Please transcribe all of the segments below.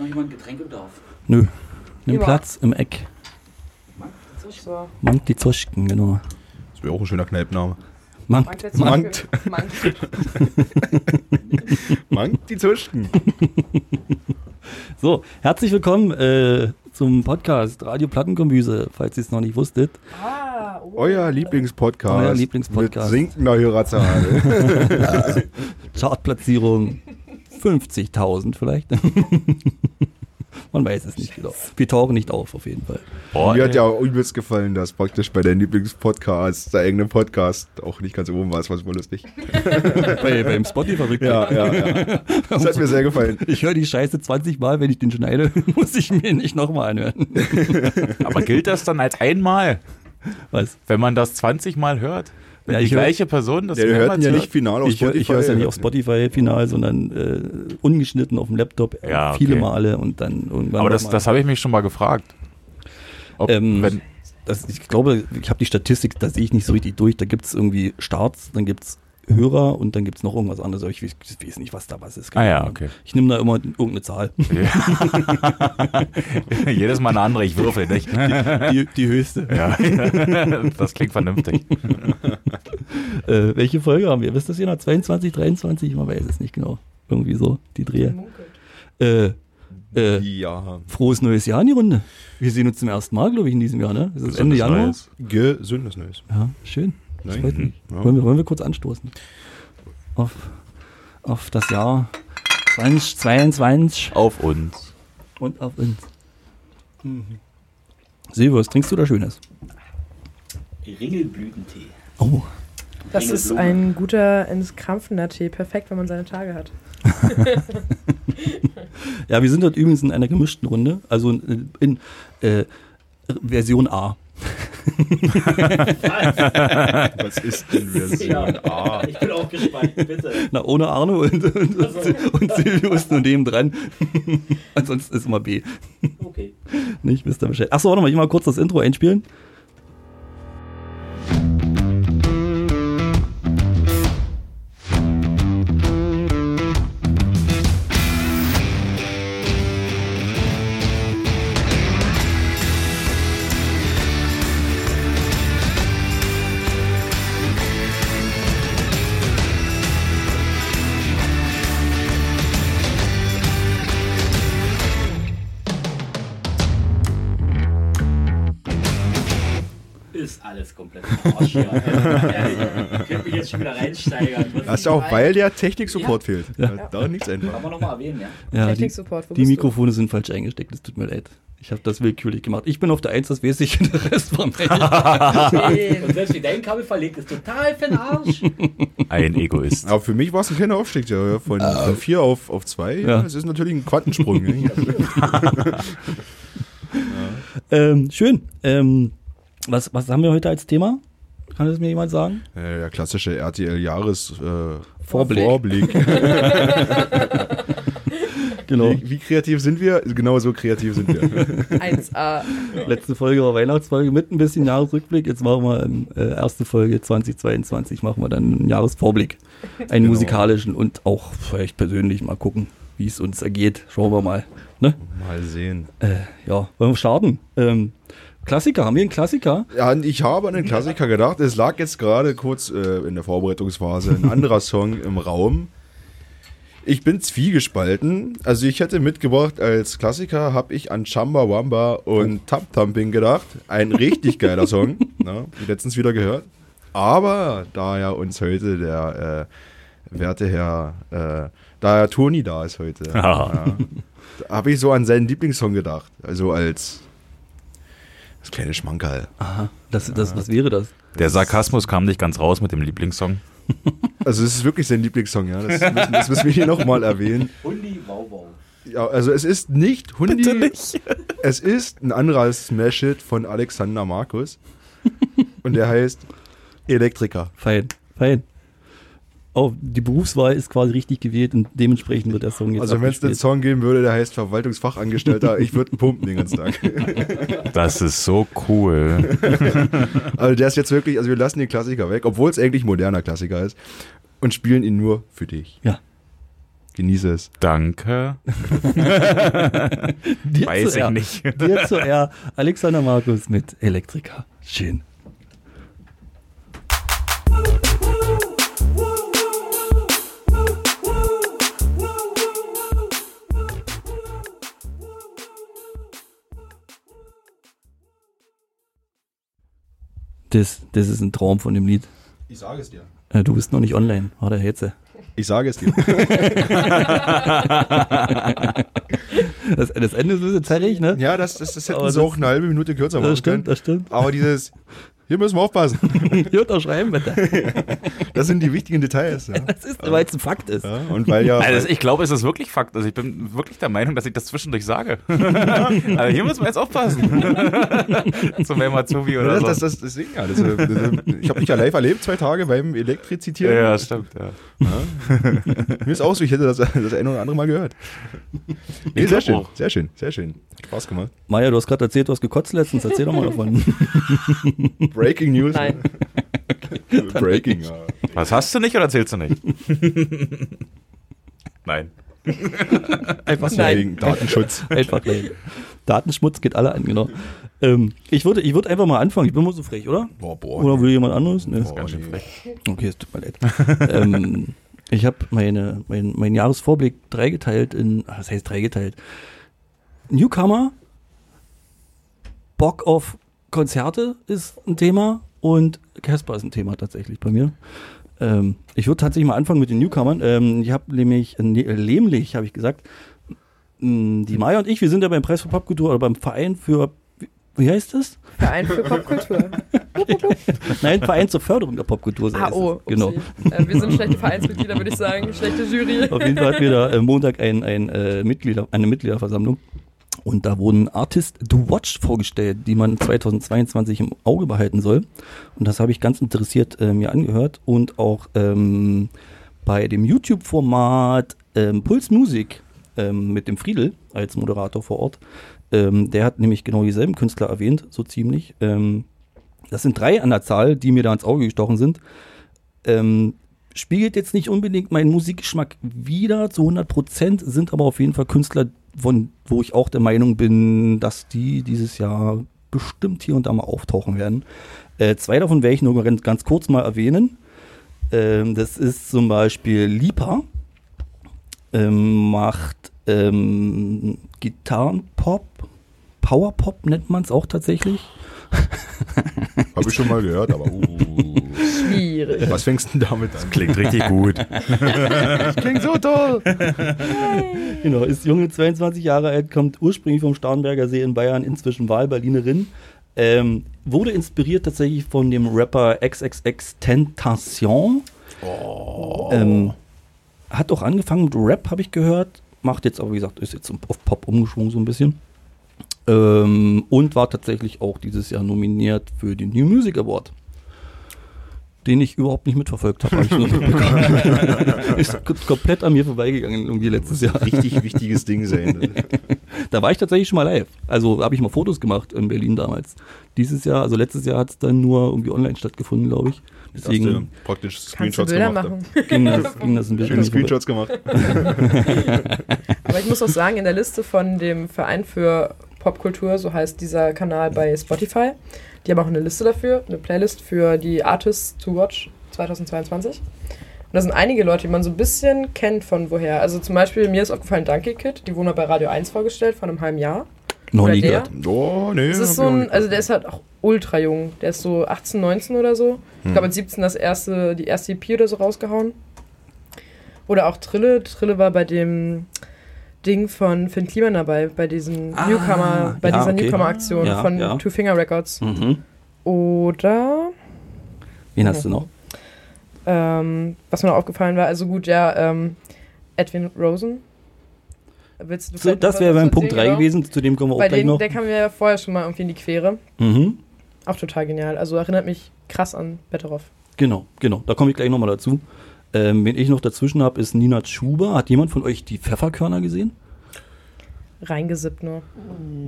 noch jemand Getränkebedarf? Nö. Nimm Ja. Platz im Eck. So. Mank die Zoschken, genau. Das wäre auch ein schöner Kneipname. Mank, Mangt jetzt Mangt. Mangt. Mank die Zuschken. So, herzlich willkommen äh, zum Podcast Radio Plattenkombüse, falls ihr es noch nicht wusstet. Ah, oh. Euer Lieblingspodcast. Euer Lieblingspodcast. Mit sinkender Hörerzahl. Chartplatzierung 50.000 vielleicht. Man weiß es nicht genau. Wir tauchen nicht auf, auf jeden Fall. Boah, Mir hat ja auch übelst gefallen, dass praktisch bei deinem Lieblingspodcast, der eigene Podcast, auch nicht ganz oben war. Das war super lustig. Bei, beim Spotify. Ja, ja, ja. Das hat mir sehr gefallen. Ich höre die Scheiße 20 Mal, wenn ich den schneide, muss ich mir nicht nochmal anhören. Aber gilt das dann als einmal, Was? wenn man das 20 Mal hört? Wenn Ja, die gleiche Person das Der hört ihn mehrmals ja nicht final auf Ich, hör- ich höre es ja nicht auf Spotify. Spotify final, sondern äh, ungeschnitten auf dem Laptop äh, Ja, viele okay. Male und dann irgendwann. Aber das, das habe ich mich schon mal gefragt. Ob, Ähm, wenn, das, ich glaube, ich habe die Statistik, da sehe ich nicht so richtig durch. Da gibt es irgendwie Starts, dann gibt es Hörer und dann gibt es noch irgendwas anderes. Aber ich weiß, ich weiß nicht, was da was ist. Ah ja, okay. Ich nehme da immer irgendeine Zahl. jedes Mal eine andere, ich würfel nicht. Die, die höchste. ja, das klingt vernünftig. Äh, welche Folge haben wir? Wisst ihr das hier noch? 22, 23? Man weiß es nicht genau. Irgendwie so, die Drehe. Äh, äh, Ja. frohes neues Jahr in die Runde. Wir sehen uns zum ersten Mal, glaube ich, in diesem Jahr, ne? Es ist Ende Januar. Neues. Gesundes Neues. Ja, schön. Das Nein. mich. Ja. Wollen, wir, wollen wir kurz anstoßen? Auf, auf das Jahr 2022 Auf uns. und auf uns. Silvio, was trinkst du da Schönes? Ringelblütentee. Oh, Das ist ein guter, entkrampfender Tee. Perfekt, wenn man seine Tage hat. ja, wir sind dort übrigens in einer gemischten Runde, also in, in äh, Version A. Was ist denn Version A? Ich bin auch gespannt, bitte. Na, ohne Arno und, und, und, und Silvio ist nur neben dran. Ansonsten ist immer B. Okay. Nicht, ihr Bescheid. Achso, warte mal, ich mal kurz das Intro einspielen. Ist alles komplett im Arsch hier. Ich könnte mich jetzt schon wieder reinsteigern. Was Das ist ist auch, weil der Technik-Support fehlt. Ja. Da nichts Kann einfach. man nochmal erwähnen, ja. Ja, die, Technik-Support, die du? Mikrofone sind falsch eingesteckt, es tut mir leid. Ich habe das willkürlich gemacht. Ich bin auf der 1, das weiß ich, der Rest war nicht. Und selbst wie dein Kabel verlegt ist, total für den Arsch. Ein Egoist. Aber für mich war es ein kleiner Aufstieg, ja, von, von vier auf, auf zwei. Ja. Das ist natürlich ein Quantensprung. ne? ähm, schön. Ähm, was, was haben wir heute als Thema? Kann das mir jemand sagen? Äh, Der klassische RTL-Jahres äh, Vorblick. Vorblick. Genau. Wie, wie kreativ sind wir? Genau so kreativ sind wir. 1a. Letzte Folge war Weihnachtsfolge mit ein bisschen Jahresrückblick. Jetzt machen wir ähm, äh, erste Folge 2022, machen wir dann einen Jahresvorblick. Einen Genau. musikalischen und auch vielleicht persönlich mal gucken, wie es uns ergeht. Schauen wir mal. Ne? Mal sehen. Äh, ja, wollen wir starten? Ähm, Klassiker, haben wir einen Klassiker? Ja, ich habe an den Klassiker gedacht. Es lag jetzt gerade kurz äh, in der Vorbereitungsphase ein anderer Song im Raum. Ich bin zwiegespalten. Also ich hätte mitgebracht als Klassiker habe ich an Chamba Wamba und Tap Thumping gedacht. Ein richtig geiler Song. Ne? Letztens wieder gehört. Aber da ja uns heute der äh, werte Herr, äh, da ja Toni da ist heute, ja, habe ich so an seinen Lieblingssong gedacht. Also als das kleine Schmankerl. Aha, das, das, was wäre das? Der Sarkasmus kam nicht ganz raus mit dem Lieblingssong. Also es ist wirklich sein Lieblingssong, ja. Das müssen, das müssen wir hier nochmal erwähnen. Hundi, wow, wow. Ja, also es ist nicht Hundi. Bitte nicht. Es ist ein anderer Smash-Hit von Alexander Markus. Und der heißt Elektriker. Fein, fein. Oh, die Berufswahl ist quasi richtig gewählt und dementsprechend wird der Song jetzt Also wenn es einen. Song geben würde, der heißt Verwaltungsfachangestellter, ich würde pumpen den ganzen Tag. Das ist so cool. Also der ist jetzt wirklich, also wir lassen den Klassiker weg, obwohl es eigentlich moderner Klassiker ist und spielen ihn nur für dich. Ja. Genieße es. Danke. Weiß ich nicht. Dir zu R. Alexander Markus mit Elektrika. Schön. Das, das ist ein Traum von dem Lied. Ich sage es dir. Äh, Du bist noch nicht online. Warte, Hetze. Ich sage es dir. Das, das Ende ist ein bisschen zerrig, ne? ja, das, das, das hätten Aber sie das- auch eine halbe Minute kürzer machen Das stimmt, können. das stimmt. Aber dieses, hier müssen wir aufpassen. Hier unterschreiben bitte. Das sind die wichtigen Details. Ja. Das ist, weil es ein Fakt ist. Ja, und weil ja. Also ich glaube, es ist wirklich Fakt. Also ich bin wirklich der Meinung, dass ich das zwischendurch sage. Aber hier müssen wir jetzt aufpassen. Zum Mazubi Ja, oder das, so. das, das, deswegen, ja, das, äh, ich habe dich ja live erlebt, zwei Tage beim Elektrizitieren. ja, stimmt. Ja. Mir ist auch so, ich hätte das, das eine oder andere Mal gehört. Nee, sehr schön, auch. sehr schön, sehr schön. Spaß gemacht. Maja, du hast gerade erzählt, du hast gekotzt letztens. Erzähl doch mal davon. Breaking News. Nein. Breaking, ja. Was hast du nicht oder erzählst du nicht? Nein. Einfach Nein. Wegen Datenschutz. Einfach nein. Datenschmutz geht alle an, genau. Ähm, ich würde ich würd einfach mal anfangen. Ich bin mal so frech, oder? Boah, boah. Oder will jemand anderes? Nee. Boah, Ganz schön frech. Okay, es tut mir leid. ähm, ich habe meine, mein, mein Jahresvorblick dreigeteilt in, ah, was heißt dreigeteilt? Newcomer, Bock auf Konzerte ist ein Thema und Casper ist ein Thema tatsächlich bei mir. Ähm, ich würde tatsächlich mal anfangen mit den Newcomern. Ähm, ich habe nämlich, äh, ne, nämlich, habe ich gesagt, die Maya und ich, wir sind ja beim Preis für Popkultur oder beim Verein für, wie, heißt das? Verein für Popkultur. Nein, Verein zur Förderung der Popkultur. Ah, oh, genau. Äh, wir sind schlechte Vereinsmitglieder, würde ich sagen. Schlechte Jury. Auf jeden Fall hatten wir da äh, Montag ein, ein, äh, Mitglieder, eine Mitgliederversammlung. Und da wurden Artists to Watch vorgestellt, die man 2022 im Auge behalten soll. Und das habe ich ganz interessiert äh, mir angehört. Und auch ähm, bei dem YouTube-Format ähm, Puls Music ähm, mit dem Friedel als Moderator vor Ort. Ähm, der hat nämlich genau dieselben Künstler erwähnt, so ziemlich. Ähm, das sind drei an der Zahl, die mir da ins Auge gestochen sind. Ähm, spiegelt jetzt nicht unbedingt meinen Musikgeschmack wider zu 100 Prozent, sind aber auf jeden Fall Künstler, von, wo ich auch der Meinung bin, dass die dieses Jahr bestimmt hier und da mal auftauchen werden. Äh, zwei davon werde ich nur ganz, kurz mal erwähnen. Ähm, das ist zum Beispiel Lipa, ähm, macht ähm, Gitarrenpop, Powerpop nennt man es auch tatsächlich. Habe ich schon mal gehört, aber uh, Schwierig. was fängst du denn damit an? Klingt richtig gut. Klingt so toll. Genau, ist junge 22 Jahre alt, kommt ursprünglich vom Starnberger See in Bayern, inzwischen Wahlberlinerin. Ähm, wurde inspiriert tatsächlich von dem Rapper XXX Tentation. Ähm, hat auch angefangen mit Rap, habe ich gehört. Macht jetzt aber, wie gesagt, ist jetzt auf Pop umgeschwungen so ein bisschen. Ähm, und war tatsächlich auch dieses Jahr nominiert für den New Music Award. Den ich überhaupt nicht mitverfolgt habe. hab ist komplett an mir vorbeigegangen irgendwie letztes Jahr. Richtig wichtiges Ding sein. Da war ich tatsächlich schon mal live. Also habe ich mal Fotos gemacht in Berlin damals. Dieses Jahr, also letztes Jahr hat es dann nur irgendwie online stattgefunden, glaube ich. Hast du Deswegen praktisch Screenshots Bilder gemacht. machen. ging das, ging das ein bisschen. Schöne Screenshots gemacht. Aber ich muss auch sagen, in der Liste von dem Verein für Popkultur, so heißt dieser Kanal bei Spotify, die haben auch eine Liste dafür, eine Playlist für die Artists to Watch 2022. Und da sind einige Leute, die man so ein bisschen kennt von woher. Also zum Beispiel, mir ist aufgefallen Donkey Kid, die wurden bei Radio 1 vorgestellt vor einem halben Jahr. Noch Oder nie der? gehört. Oh, nee. Das ist so ein, also der ist halt auch ultra jung. Der ist so 18, 19 oder so. Ich glaube, mit 17 das erste, die erste EP oder so rausgehauen. Oder auch Trille. Trille war bei dem Ding von Finn Kliman dabei, bei diesen Ah, Newcomer, bei ja, dieser okay. Newcomer-Aktion Ja, von ja. Two Finger Records. Mhm. Oder Wen hast du noch? ähm, was mir noch aufgefallen war, also gut, ja, ähm, Edwin Rosen. Willst du So, das wäre beim Punkt 3 erzählen, genau? gewesen, zu dem kommen wir auch Bei gleich dem, noch. der kam mir ja vorher schon mal irgendwie in die Quere. Mhm. Auch total genial. Also erinnert mich krass an Betteroff. Genau, genau. Da komme ich gleich nochmal dazu. Ähm, wen ich noch dazwischen habe, ist Nina Schuber. Hat jemand von euch die Pfefferkörner gesehen? reingesippt nur.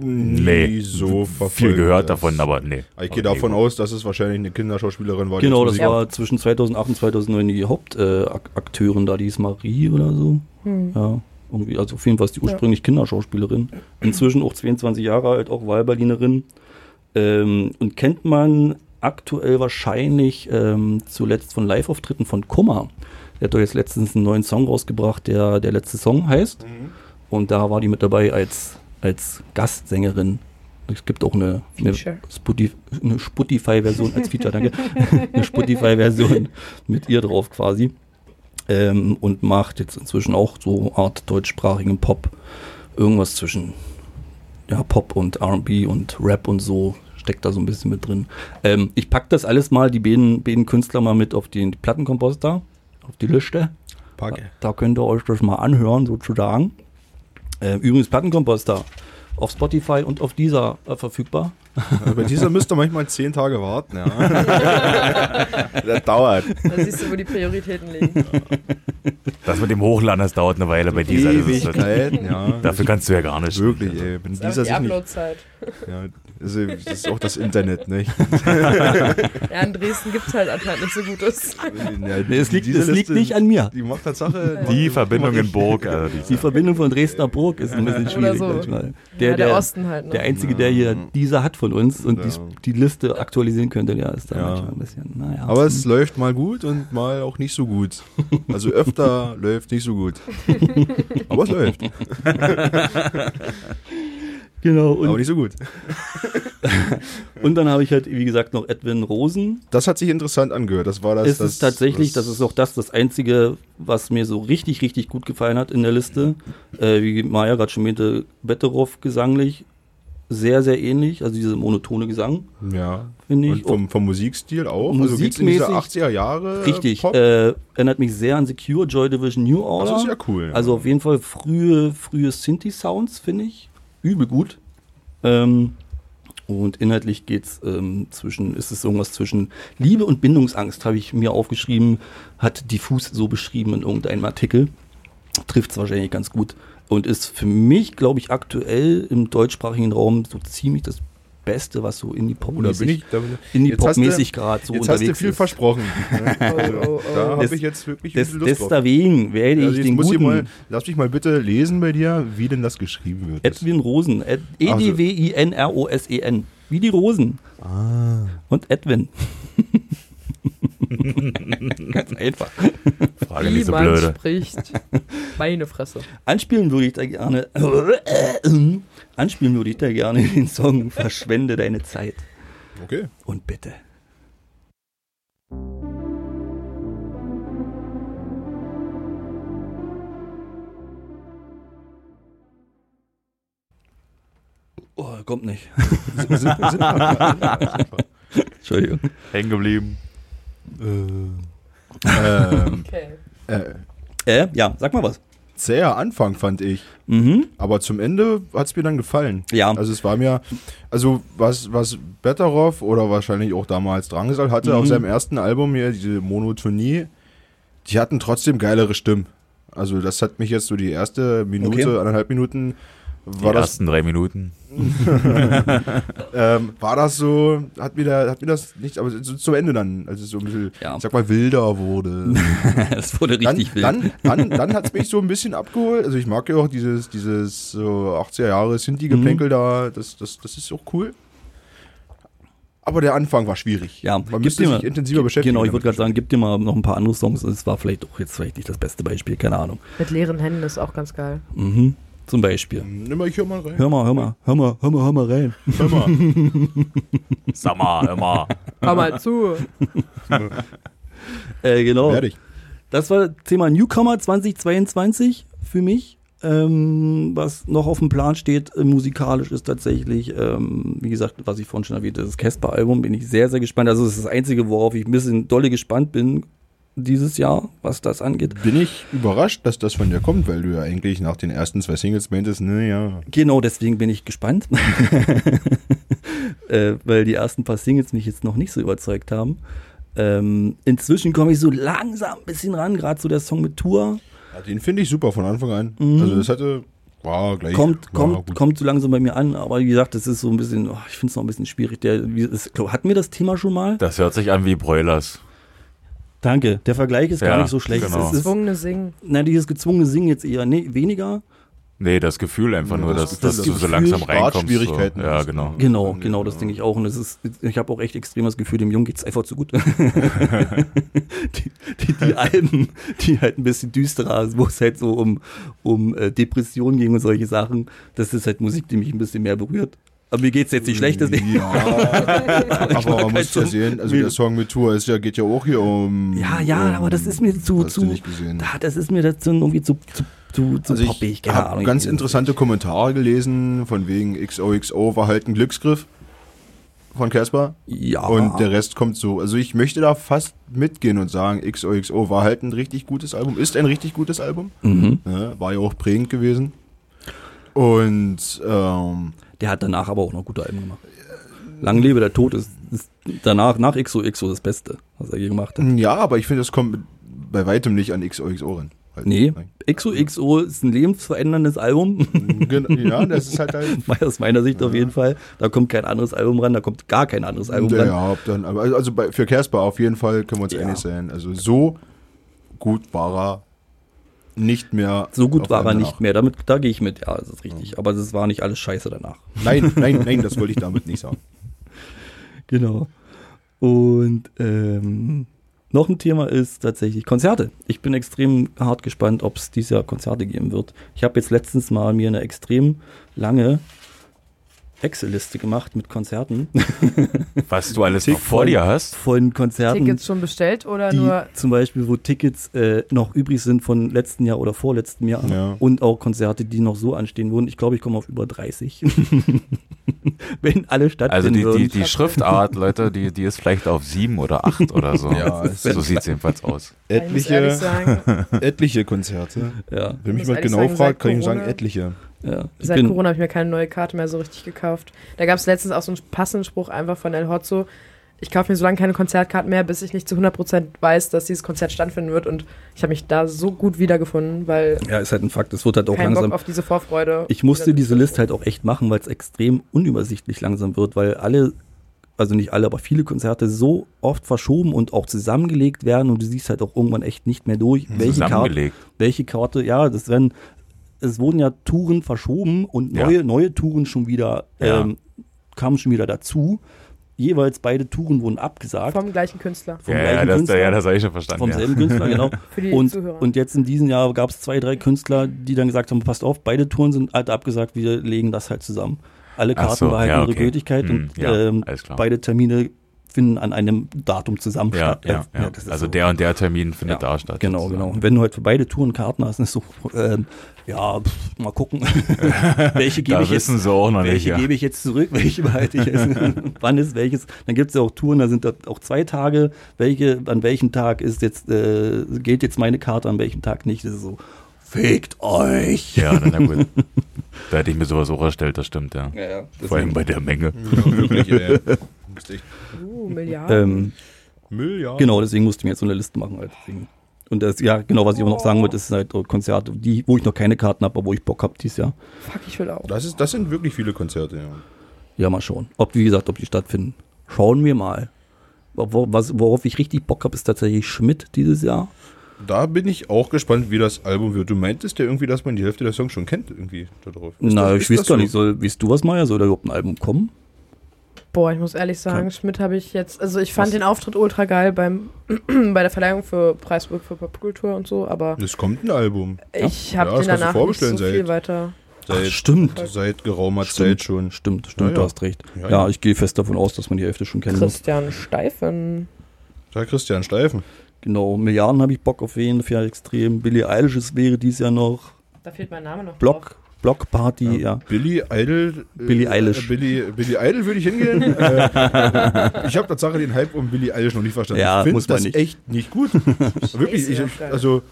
Nee, so viel gehört das. davon, aber nee. Ich gehe davon aus, dass es wahrscheinlich eine Kinderschauspielerin war. die Genau, das war zwischen 2008 und 2009 die Hauptakteurin äh, da, die ist Marie oder so. Hm. Ja, irgendwie, also auf jeden Fall ist die ursprünglich Kinderschauspielerin. Inzwischen auch 22 Jahre alt, auch Wahlberlinerin. Ähm, und kennt man aktuell wahrscheinlich ähm, zuletzt von Live-Auftritten von Kummer. Der hat doch jetzt letztens einen neuen Song rausgebracht, der der letzte Song heißt. Und da war die mit dabei als, als Gastsängerin. Es gibt auch eine, eine. Spotify- eine Spotify-Version als Feature, danke. eine Spotify-Version mit ihr drauf quasi. Ähm, und macht jetzt inzwischen auch so Art deutschsprachigen Pop. Irgendwas zwischen ja, Pop und RB und Rap und so steckt da so ein bisschen mit drin. Ähm, ich pack das alles mal, die beiden, beiden Künstler mal mit auf den Plattenkomposter, auf die Liste. Packe. Da könnt ihr euch das mal anhören, sozusagen. Äh, übrigens Plattenkomposter auf Spotify und auf dieser äh, verfügbar. Ja, Bei dieser müsst ihr manchmal zehn Tage warten. Ja. das dauert. Da siehst du, wo die Prioritäten liegen. Das mit dem Hochladen, das dauert eine Weile bei dieser. Ewigkeiten, ja. dafür kannst du ja gar nicht. Wirklich, ey. Wenn Das dieser sich nicht. Uploadzeit. Ja, das ist, das ist auch das Internet, nicht? Ja, in Dresden gibt es halt anscheinend nicht so Gutes. Ja, Nee, es liegt, diese es liegt nicht an mir. Die macht Tatsache. Die Verbindung in Burg. Also Die die, Verbindung von Dresdner Burg ist ein bisschen schwierig so. manchmal. ja, der, Osten halt, ne? Der einzige, der hier dieser hat von uns und Ja. die, die Liste aktualisieren könnte, der ist da Ja. manchmal ein bisschen, naja. Aber es läuft mal gut und mal auch nicht so gut. Also öfter läuft nicht so gut. Aber es läuft. genau. Aber Und, nicht so gut. und dann habe ich halt, wie gesagt, noch Edwin Rosen. Das hat sich interessant angehört. Das war das. es das, ist tatsächlich, das, ist auch das, das Einzige, was mir so richtig, richtig gut gefallen hat in der Liste. Äh, wie Maja gerade schon meinte, Betteroff gesanglich. Sehr, sehr ähnlich. Also dieser monotone Gesang, Ja. finde ich. Und vom, vom Musikstil auch. Also diese Musikmäßig- 80er Jahre. Richtig, äh, erinnert mich sehr an Secure, Joy Division New Order. das ist ja cool. Ja. Also auf jeden Fall frühe, frühe Synthi-Sounds, finde ich. Übel gut. Ähm, und inhaltlich geht's ähm, zwischen, ist es irgendwas zwischen Liebe und Bindungsangst, habe ich mir aufgeschrieben, hat diffus so beschrieben in irgendeinem Artikel. Trifft es wahrscheinlich ganz gut. Und ist für mich, glaube ich, aktuell im deutschsprachigen Raum so ziemlich das Beste, was so Oder bin ich. Indie-Pop-mäßig Da, Indie-Pop-mäßig gerade so jetzt hast du unterwegs viel ist. versprochen. ne? Oh, oh, oh. Da habe Des- ich jetzt wirklich Des, Lust drauf. deswegen werde Also ich jetzt den muss ich guten mal, lass mich mal bitte lesen bei dir, wie denn das geschrieben wird. Edwin Rosen. Ed, E-D-W-I-N-R-O-S-E-N. Wie die Rosen. Ah. Und Edwin. Ganz einfach. Frage nicht Wie so man blöde. spricht. Meine Fresse. Anspielen würde ich da gerne. Anspielen würde ich da gerne den Song Verschwende deine Zeit. Okay. Und bitte. Oh, kommt nicht. Entschuldigung. Hängen geblieben. Ähm, Okay. äh, Äh, ja, sag mal was. zäher Anfang fand ich. Mhm. Aber zum Ende hat es mir dann gefallen. Ja. Also es war mir, also was, was Betteroff oder wahrscheinlich auch damals Drangsal hatte Mhm. auf seinem ersten Album hier, diese Monotonie, die hatten trotzdem geilere Stimmen. Also das hat mich jetzt so die erste Minute, Okay. anderthalb Minuten, Die war das, ersten drei Minuten. ähm, war das so, hat mir, da, hat mir das nicht, aber so zum Ende dann, als es so ein bisschen, Ja. ich sag mal, wilder wurde. Es wurde dann, richtig wild. dann, dann, dann hat es mich so ein bisschen abgeholt. Also ich mag ja auch dieses, dieses so 80er Jahre Sinti-Geplänkel Mhm. da, das, das, das ist auch cool. Aber der Anfang war schwierig. Ja, Man gib müsste dir sich mal- intensiver beschäftigen. Genau, ich würde gerade sagen, gib dir mal noch ein paar andere Songs. Es war vielleicht auch jetzt vielleicht nicht das beste Beispiel, keine Ahnung. Mit leeren Händen ist auch ganz geil. Mhm. Zum Beispiel. Nimm mal, ich hör mal rein. Hör mal, hör mal, hör mal, hör mal, hör mal rein. Hör mal. Sag mal, hör mal. Hör mal zu. Äh, genau. Fertig. Das war Thema Newcomer 2022 für mich. Ähm, was noch auf dem Plan steht, äh, musikalisch ist tatsächlich, ähm, wie gesagt, was ich vorhin schon erwähnte, das Casper-Album, bin ich sehr, sehr gespannt. Also das ist das Einzige, worauf ich ein bisschen dolle gespannt bin dieses Jahr, was das angeht. Bin ich überrascht, dass das von dir kommt, weil du ja eigentlich nach den ersten zwei Singles meintest, naja. Genau, deswegen bin ich gespannt. äh, weil die ersten paar Singles mich jetzt noch nicht so überzeugt haben. Ähm, inzwischen komme ich so langsam ein bisschen ran, gerade so der Song mit Tour. Ja, den finde ich super von Anfang an. Mhm. Also das hatte, War gleich. kommt, war kommt, gut. kommt so langsam bei mir an, aber wie gesagt, das ist so ein bisschen, oh, ich finde es noch ein bisschen schwierig. Der, wie, ist, glaub, hatten wir das Thema schon mal? Das hört sich an wie Broilers. Danke, der Vergleich ist gar Ja, nicht so schlecht. genau. Es ist, Gezwungene Singen. na, dieses gezwungene Singen jetzt eher nee, weniger. Nee, das Gefühl einfach Ja, nur, das dass, Gefühl, dass das du so Gefühl, langsam reinkommst. So. Startschwierigkeiten Ja, genau. Genau, genau, das denke ich auch. Und es ist, ich habe auch echt extrem das Gefühl, dem Jungen geht's einfach zu gut. die, die, die Alben, die halt ein bisschen düsterer, wo es halt so um, um äh, Depressionen ging und solche Sachen, das ist halt Musik, die mich ein bisschen mehr berührt. Aber mir geht's jetzt nicht schlecht, deswegen. Ja, aber man muss ja sehen, also der Song mit Tour ist ja, geht ja auch hier um. Ja, ja, um, aber das ist mir zu, hast du zu, nicht gesehen. da, das ist mir dazu irgendwie zu, zu, zu, zu Also poppig, ich habe ganz interessante Kommentare gelesen, von wegen XOXO war halt ein Glücksgriff von Casper. Ja. Und der Rest kommt so. Also ich möchte da fast mitgehen und sagen, XOXO war halt ein richtig gutes Album, ist ein richtig gutes Album. mhm. Ja, war ja auch prägend gewesen. Und ähm, Der hat danach aber auch noch gute Alben gemacht. Lang lebe der Tod ist, ist danach, nach XOXO das Beste, was er je gemacht hat. ja, aber ich finde, das kommt bei weitem nicht an XOXO ran. Halt, Nee. XOXO ist ein lebensveränderndes Album, Gen- Ja, das ist halt halt. aus meiner Sicht auf jeden Fall. Da kommt kein anderes Album ran, da kommt gar kein anderes Album ran. Ja, dann, aber also bei, für Casper auf jeden Fall können wir uns Ja. einig sein. Also so gut war er nicht mehr. So gut war er nicht mehr, damit, da gehe ich mit, ja, das ist richtig. Aber es war nicht alles scheiße danach. Nein, nein, nein, das wollte ich damit nicht sagen. Genau. Und ähm, noch ein Thema ist tatsächlich Konzerte. Ich bin extrem hart gespannt, ob es dieses Jahr Konzerte geben wird. Ich habe jetzt letztens mal mir eine extrem lange Excel-Liste gemacht mit Konzerten. Was du alles noch vor dir hast. Von Konzerten, Tickets schon bestellt oder die nur. zum Beispiel, wo Tickets äh, noch übrig sind von letzten Jahr oder vorletzten Jahr. Ja. Und auch Konzerte, die noch so anstehen wurden. Ich glaube, ich komme auf über 30. Wenn alle Also stattfinden die, die, würden. die Schriftart, Leute, die, die ist vielleicht auf sieben oder acht oder so. Ja, so sieht es jedenfalls aus. Sagen, etliche Konzerte. ja, Wenn mich jemand genau sagen, fragt, kann ich sagen, etliche. Ja. Seit Corona habe ich mir keine neue Karte mehr so richtig gekauft. Da gab es letztens auch so einen passenden Spruch einfach von El Hotzo. Ich kaufe mir so lange keine Konzertkarten mehr, bis ich nicht zu 100% weiß, dass dieses Konzert stattfinden wird. Und ich habe mich da so gut wiedergefunden, weil Ja, ist halt ein Fakt. Es wird halt auch kein langsam. Bock auf diese Vorfreude. Ich musste diese Liste halt auch echt machen, weil es extrem unübersichtlich langsam wird, weil alle, also nicht alle, aber viele Konzerte so oft verschoben und auch zusammengelegt werden und du siehst halt auch irgendwann echt nicht mehr durch, welche Karte, welche Karte, ja, das werden, es wurden ja Touren verschoben und Ja. neue, neue Touren schon wieder, Ja. ähm, kamen schon wieder dazu. Jeweils beide Touren wurden abgesagt. Vom gleichen Künstler. vom Ja, gleichen das, Künstler. ja, das habe ich schon verstanden. vom ja. selben Künstler, genau. Für die Und, und jetzt in diesem Jahr gab es zwei, drei Künstler, die dann gesagt haben, passt auf, beide Touren sind halt abgesagt, wir legen das halt zusammen. Alle Karten so, behalten ja, ihre okay. Gültigkeit Hm, und ja, ähm, beide Termine finden an einem Datum zusammen Ja, statt. ja, ja. das ist Also so. der und der Termin findet Ja, da statt. Genau, sozusagen. genau. Und wenn du halt für beide Touren Karten hast, ist so, ähm, ja, pff, mal gucken. welche gebe ich jetzt? wissen sie auch noch nicht. Welche Ja. gebe ich jetzt zurück, welche behalte ich jetzt? Wann ist welches? Dann gibt es ja auch Touren, da sind da auch zwei Tage. Welche, an welchem Tag ist jetzt, äh, gilt jetzt meine Karte, an welchem Tag nicht? Das ist so, fegt euch! Ja, dann ja gut. da hätte ich mir sowas auch erstellt, das stimmt, ja. Ja, ja. Vor allem bei der Menge. Ja, wirklich, ja, ja. Musste ich- uh, Milliarden. Ähm, ja. genau, deswegen musste ich mir jetzt so eine Liste machen. Halt. Deswegen. Und das, ja, genau, was ich aber noch sagen wollte, ist halt auch Konzerte, die, wo ich noch keine Karten habe, aber wo ich Bock habe dieses Jahr. Fuck, ich will auch. Das, ist, das sind wirklich viele Konzerte, ja. Ja, mal schauen. Ob, wie gesagt, ob die stattfinden. Schauen wir mal. Was, worauf ich richtig Bock habe, ist tatsächlich Schmidt dieses Jahr. Da bin ich auch gespannt, wie das Album wird. Du meintest ja irgendwie, dass man die Hälfte der Songs schon kennt, irgendwie da drauf. Ist Na, das- ich weiß das gar so? nicht, soll, weißt du was, Maya? Soll da überhaupt ein Album kommen? Boah, ich muss ehrlich sagen, Schmidt habe ich jetzt, also ich fand Was? den Auftritt ultra geil beim, bei der Verleihung für Preisburg für Popkultur und so, aber Es kommt ein Album. ich habe Ja, den danach nicht vorbestellen so seit- viel weiter. Seit, stimmt. seit geraumer Stimmt. Zeit schon. Stimmt, stimmt, Ja, du ja. hast recht. Ja, Ja, ja. ich gehe fest davon aus, dass man die Hälfte schon muss. Christian Steifen. Da Christian Steifen. Genau, Milliarden habe ich Bock auf jeden Fall extrem. Billy Eilish ist- wäre dies Jahr noch. Da fehlt mein Name noch. Block, Block Party, ja. Billy Idol. äh, Billie Eilish. Billy, Billy Idol würde ich hingehen. äh, ich habe Tatsache den Hype um Billy Eilish noch nicht verstanden. Ja, ich finde muss man das nicht. echt nicht gut. Wirklich, ich, also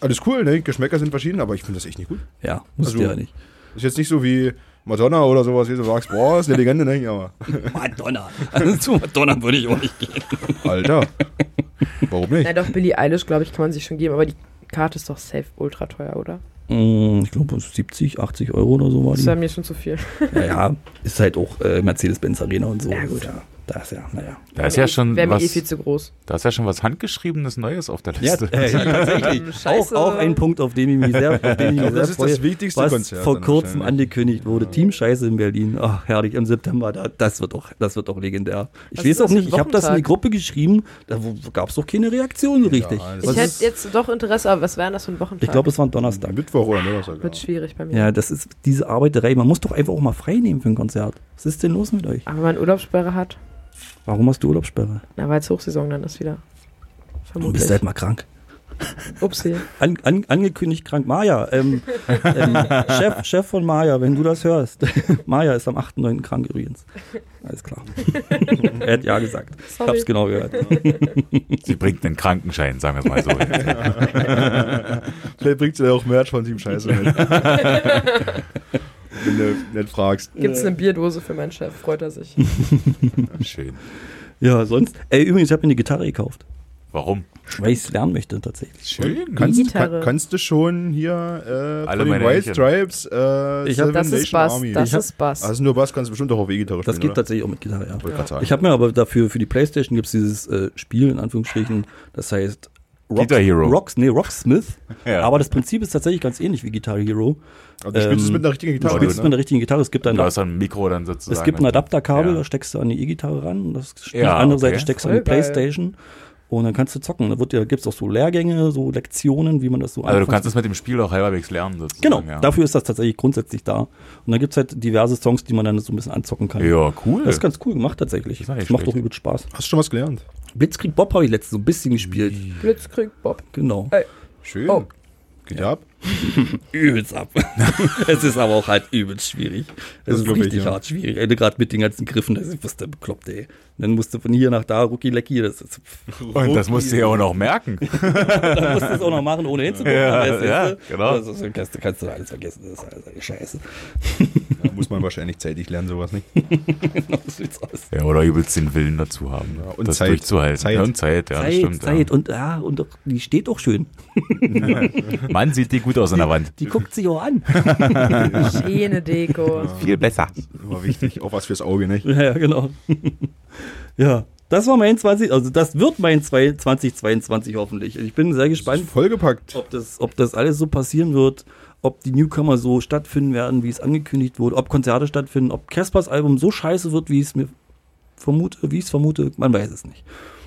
alles cool, ne? Geschmäcker sind verschieden, aber ich finde das echt nicht gut. Ja, muss Also- ja nicht. Ist jetzt nicht so wie Madonna oder sowas, wie du sagst, boah, ist eine Legende, ne? Aber Madonna. Also zu Madonna würde ich auch nicht gehen. Alter, warum nicht? Nein, doch, Billie Eilish, glaube ich, kann man sich schon geben, aber die Karte ist doch safe ultra teuer, oder? Mm, Ich glaube 70, 80 Euro oder so war Das die. wäre mir schon zu viel. Ja, ja, ist halt auch äh, Mercedes-Benz Arena und so. Ja, gut. Ja, da ist ja, naja. Da ist ja schon Wäre mir eh was, viel zu groß. da ist ja schon was handgeschriebenes Neues auf der Ja, Liste. äh, tatsächlich. Ähm, auch, auch ein Punkt, auf den ich mich sehr, auf den ich mich sehr das ist freue, das wichtigste was Konzert vor kurzem angekündigt wurde. Team Scheiße in Berlin. Ach, herrlich, im September. Da, das wird doch, das wird doch legendär. Ich Was weiß auch nicht, ich habe das in die? Gruppe geschrieben, da gab es doch keine Reaktion so richtig. das Ich Was hätte ist, jetzt doch Interesse, aber was wäre denn das für ein Wochentag? ich glaube, es war ein Donnerstag. Mittwoch oder Donnerstag. Wird ja. schwierig bei mir. Ja, das ist diese Arbeiterei. Man muss doch einfach auch mal frei nehmen für ein Konzert. Was ist denn los mit euch? Aber wenn man Urlaubssperre hat, Warum hast du Urlaubssperre? na, weil es Hochsaison dann ist wieder. Du Vermutlich. bist halt mal krank. Upsi. An, an, angekündigt krank. Maja, ähm, ähm, Chef, Chef von Maja, wenn du das hörst. Maja ist am 8.9. krank übrigens. Alles klar. er hat ja gesagt. Ich Sorry. hab's genau gehört. Sie bringt einen Krankenschein, sagen wir es mal so. Vielleicht bringt sie ja auch Merch von Team Scheiße mit. Wenn du nicht fragst. Gibt es eine Bierdose für meinen Chef? Freut er sich. Schön. Ja, sonst. Ey, übrigens, ich habe mir eine Gitarre gekauft, Warum? weil ich es lernen möchte tatsächlich. Schön. Kannst, Gitarre. kann, kannst du schon hier äh, Alle von den meine White. Stripes äh, Ich hab- Seven Das ist Nation Bass. Army? Das Ich ist Bass. also nur Bass kannst du bestimmt auch auf E-Gitarre spielen, Das geht oder? tatsächlich auch mit Gitarre, ja. Sagen. Ich habe mir aber dafür, für die Playstation gibt es dieses äh, Spiel, in Anführungsstrichen, das heißt Guitar Hero. Rocks, nee, Rocksmith. Ja. Aber das Prinzip ist tatsächlich ganz ähnlich wie Guitar Hero. also du spielst es ähm, mit einer richtigen Du Gitarre. spielst ne? mit einer richtigen Gitarre. Es gibt ein, Du hast ein Mikro dann sozusagen. es gibt ein Adapterkabel, Ja. da steckst du an die E-Gitarre ran. und Das Ja, die andere okay. Seite steckst du an die. Playstation. Und dann kannst du zocken. Da, wird ja- gibt's auch so Lehrgänge, so Lektionen, wie man das so Also du kannst es mit dem Spiel auch halbwegs lernen sozusagen. Genau, Ja, dafür ist das tatsächlich grundsätzlich da. Und dann gibt's halt diverse Songs, die man dann so ein bisschen anzocken kann. ja cool. Das ist ganz cool gemacht tatsächlich. Das ist Das macht doch übel Spaß. Hast du schon was gelernt? Blitzkrieg Bob habe ich letztens so ein bisschen gespielt. Blitzkrieg Bob. Genau. Schön. Oh. Geht ab. Übelst ab. es ist aber auch halt übelst schwierig. Es Das ist glaub ich, richtig ja. hart schwierig. Gerade mit den ganzen Griffen, das ist was der bekloppt, ey. Und dann musst du von hier nach da, Rucki Lecki, das ist, Und das musst du ja auch noch merken. dann musst du es auch noch machen, ohne hinzugucken. Ja, ja, du? genau. Das ist, kannst, du- kannst du alles vergessen, das ist alles eine Scheiße. Da muss man wahrscheinlich zeitig lernen, sowas nicht. Genau, so sieht's aus. Ja, oder übelst den Willen dazu haben, Ja, und das Zeit. durchzuhalten. Zeit. Ja, und Zeit, ja, das Zeit, stimmt. Zeit und ja, und doch, die steht doch schön. Ja. Mann, sieht die gut aus an der Wand. Die guckt sich auch an. Schöne Deko. Viel besser. Immer wichtig. Auch was fürs Auge, nicht? Ja, ja, genau. ja, das war mein 20, also das wird mein 2022 hoffentlich. Ich bin sehr gespannt. Vollgepackt. ob das, ob das alles so passieren wird, ob die Newcomer so stattfinden werden, wie es angekündigt wurde, ob Konzerte stattfinden, ob Caspers Album so scheiße wird, wie es mir vermute, wie ich es vermute, man weiß es nicht.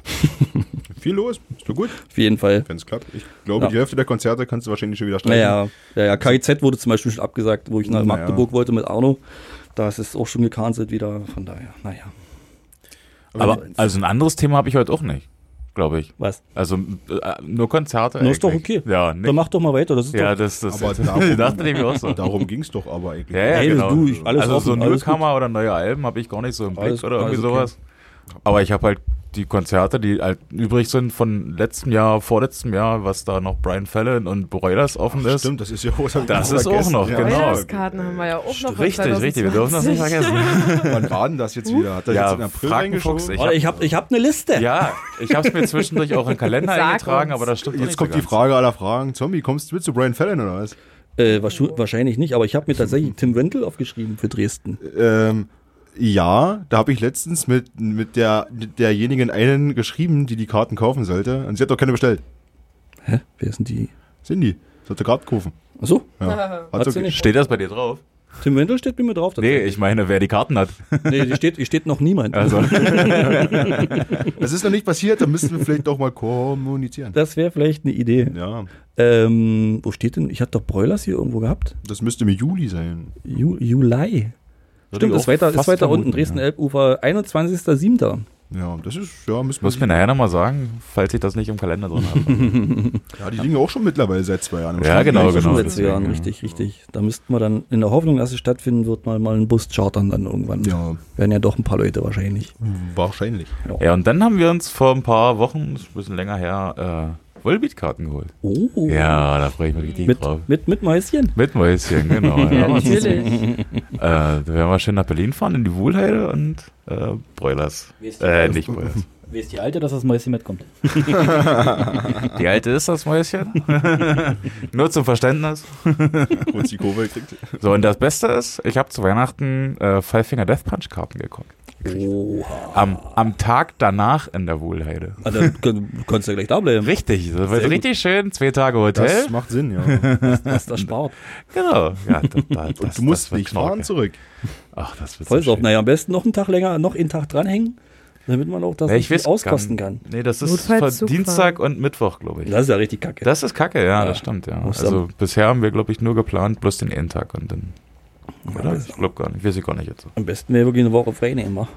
Viel los. Ist doch gut, Auf jeden Fall. wenn es klappt. Ich glaube, Ja. die Hälfte der Konzerte kannst du wahrscheinlich schon wieder streichen. Naja, ja, ja, KIZ wurde zum Beispiel schon abgesagt, wo ich nach Naja. Magdeburg wollte mit Arno. Das ist auch schon gecancelt wieder, von daher, naja. Aber also ein anderes Thema habe ich heute auch nicht, glaube ich. Was? Also äh, nur Konzerte. Na, ist doch okay. Ja, Dann nicht. mach doch mal weiter, das ist Ja, doch, das, das Aber darum- dachte ich mir auch so. Darum ging es doch aber eigentlich. Ja, ja, Hey, genau. du, ich- alles also so offen, alles Newcomer oder neue Alben habe ich gar nicht so im Blick Alles- oder irgendwie okay. sowas. Aber ich habe halt die Konzerte, die halt übrig sind von letztem Jahr, vorletztem Jahr, was da noch Brian Fallon und Broilers offen ist. Stimmt, das ist ja hab ich Das ist auch vergessen. noch, Ja. genau. Weihnachtskarten haben wir ja auch noch. Richtig, richtig, wir dürfen das nicht 2020. vergessen. Wann war denn das jetzt wieder? Hat er Ja, jetzt in April frag den reingeschoben? Fuchs, ich Warte, ich habe ich hab eine Liste. Ja, ich habe es mir zwischendurch auch in den Kalender Sag eingetragen, uns. aber das stimmt Jetzt nicht kommt die. Frage aller Fragen. Zombie, kommst du mit zu Brian Fallon oder was? Äh, wahrsch- wahrscheinlich nicht, aber ich habe mir tatsächlich Tim Wendel aufgeschrieben für Dresden. Ähm, ja, da habe ich letztens mit, mit der mit derjenigen einen geschrieben, die die Karten kaufen sollte. Und sie hat doch keine bestellt. Hä? Wer sind die? Cindy. Sie hat die Karten kaufen. Achso, Ja. Hat so sie nicht. Steht das bei dir drauf? Tim Wendel steht bei mir drauf. Nee, ich meine, wer die Karten hat. nee die steht, hier steht noch niemand. Also, Das ist noch nicht passiert, da müssten wir vielleicht doch mal kommunizieren. Das wäre vielleicht eine Idee. Ja, Ähm, wo steht denn? Ich hatte doch Broilers hier irgendwo gehabt. das müsste mir Juli sein. Ju Juli. Stimmt, ist weiter, ist fast weiter unten. Dresden ja. Elbufer, 21.07. Ja, das ist, ja, müssen wir muss mir nachher nochmal sagen, falls ich das nicht im Kalender drin habe. Ja, die liegen ja auch schon mittlerweile seit zwei Jahren. im Ja, Stand. genau, genau. seit zwei Jahren, richtig, richtig. Da müssten wir dann, in der Hoffnung, dass es stattfinden wird, mal, mal einen Bus chartern dann irgendwann. Ja, Werden ja doch ein paar Leute wahrscheinlich. wahrscheinlich. Ja, und dann haben wir uns vor ein paar Wochen, ist ein bisschen länger her, äh, Volbeat-Karten geholt. Oh. Ja, da freue ich mich richtig Mit, drauf. mit, mit Mäuschen. Mit Mäuschen, genau. Ja, ja. natürlich. Äh, da werden wir schön nach Berlin fahren, in die Wohlheide und äh, Broilers. Äh, nicht Broilers. Wie ist die Alte, dass das Mäuschen mitkommt? Wie alt ist das Mäuschen? Nur zum Verständnis. Kurz die Kurve gekriegt. So, und das Beste ist, ich habe zu Weihnachten äh, Five Finger Death Punch Karten geguckt. Oha. Am, am Tag danach in der Wohlheide. Ah, dann konntest du ja gleich da bleiben. Richtig, das wird Sehr richtig schön. Zwei Tage Hotel. Das macht Sinn, ja. Was da spart. genau. Ja, da, da, Und das, du musst das nicht fahren zurück. Ach, das wird Voll so. Naja, am besten noch einen Tag länger, noch einen Tag dranhängen, damit man auch das Ja, ich richtig weiß auskosten kann. nicht. Nee, das ist Dienstag und Mittwoch, glaube ich. Das ist ja richtig kacke. Das ist kacke, ja, Ja. das stimmt, ja. Muss Also bisher haben wir, glaube ich, nur geplant, bloß den einen Tag und dann. Oder? das- Ich glaube gar nicht, weiß ich gar nicht jetzt. Am besten wäre wirklich eine Woche frei nehmen.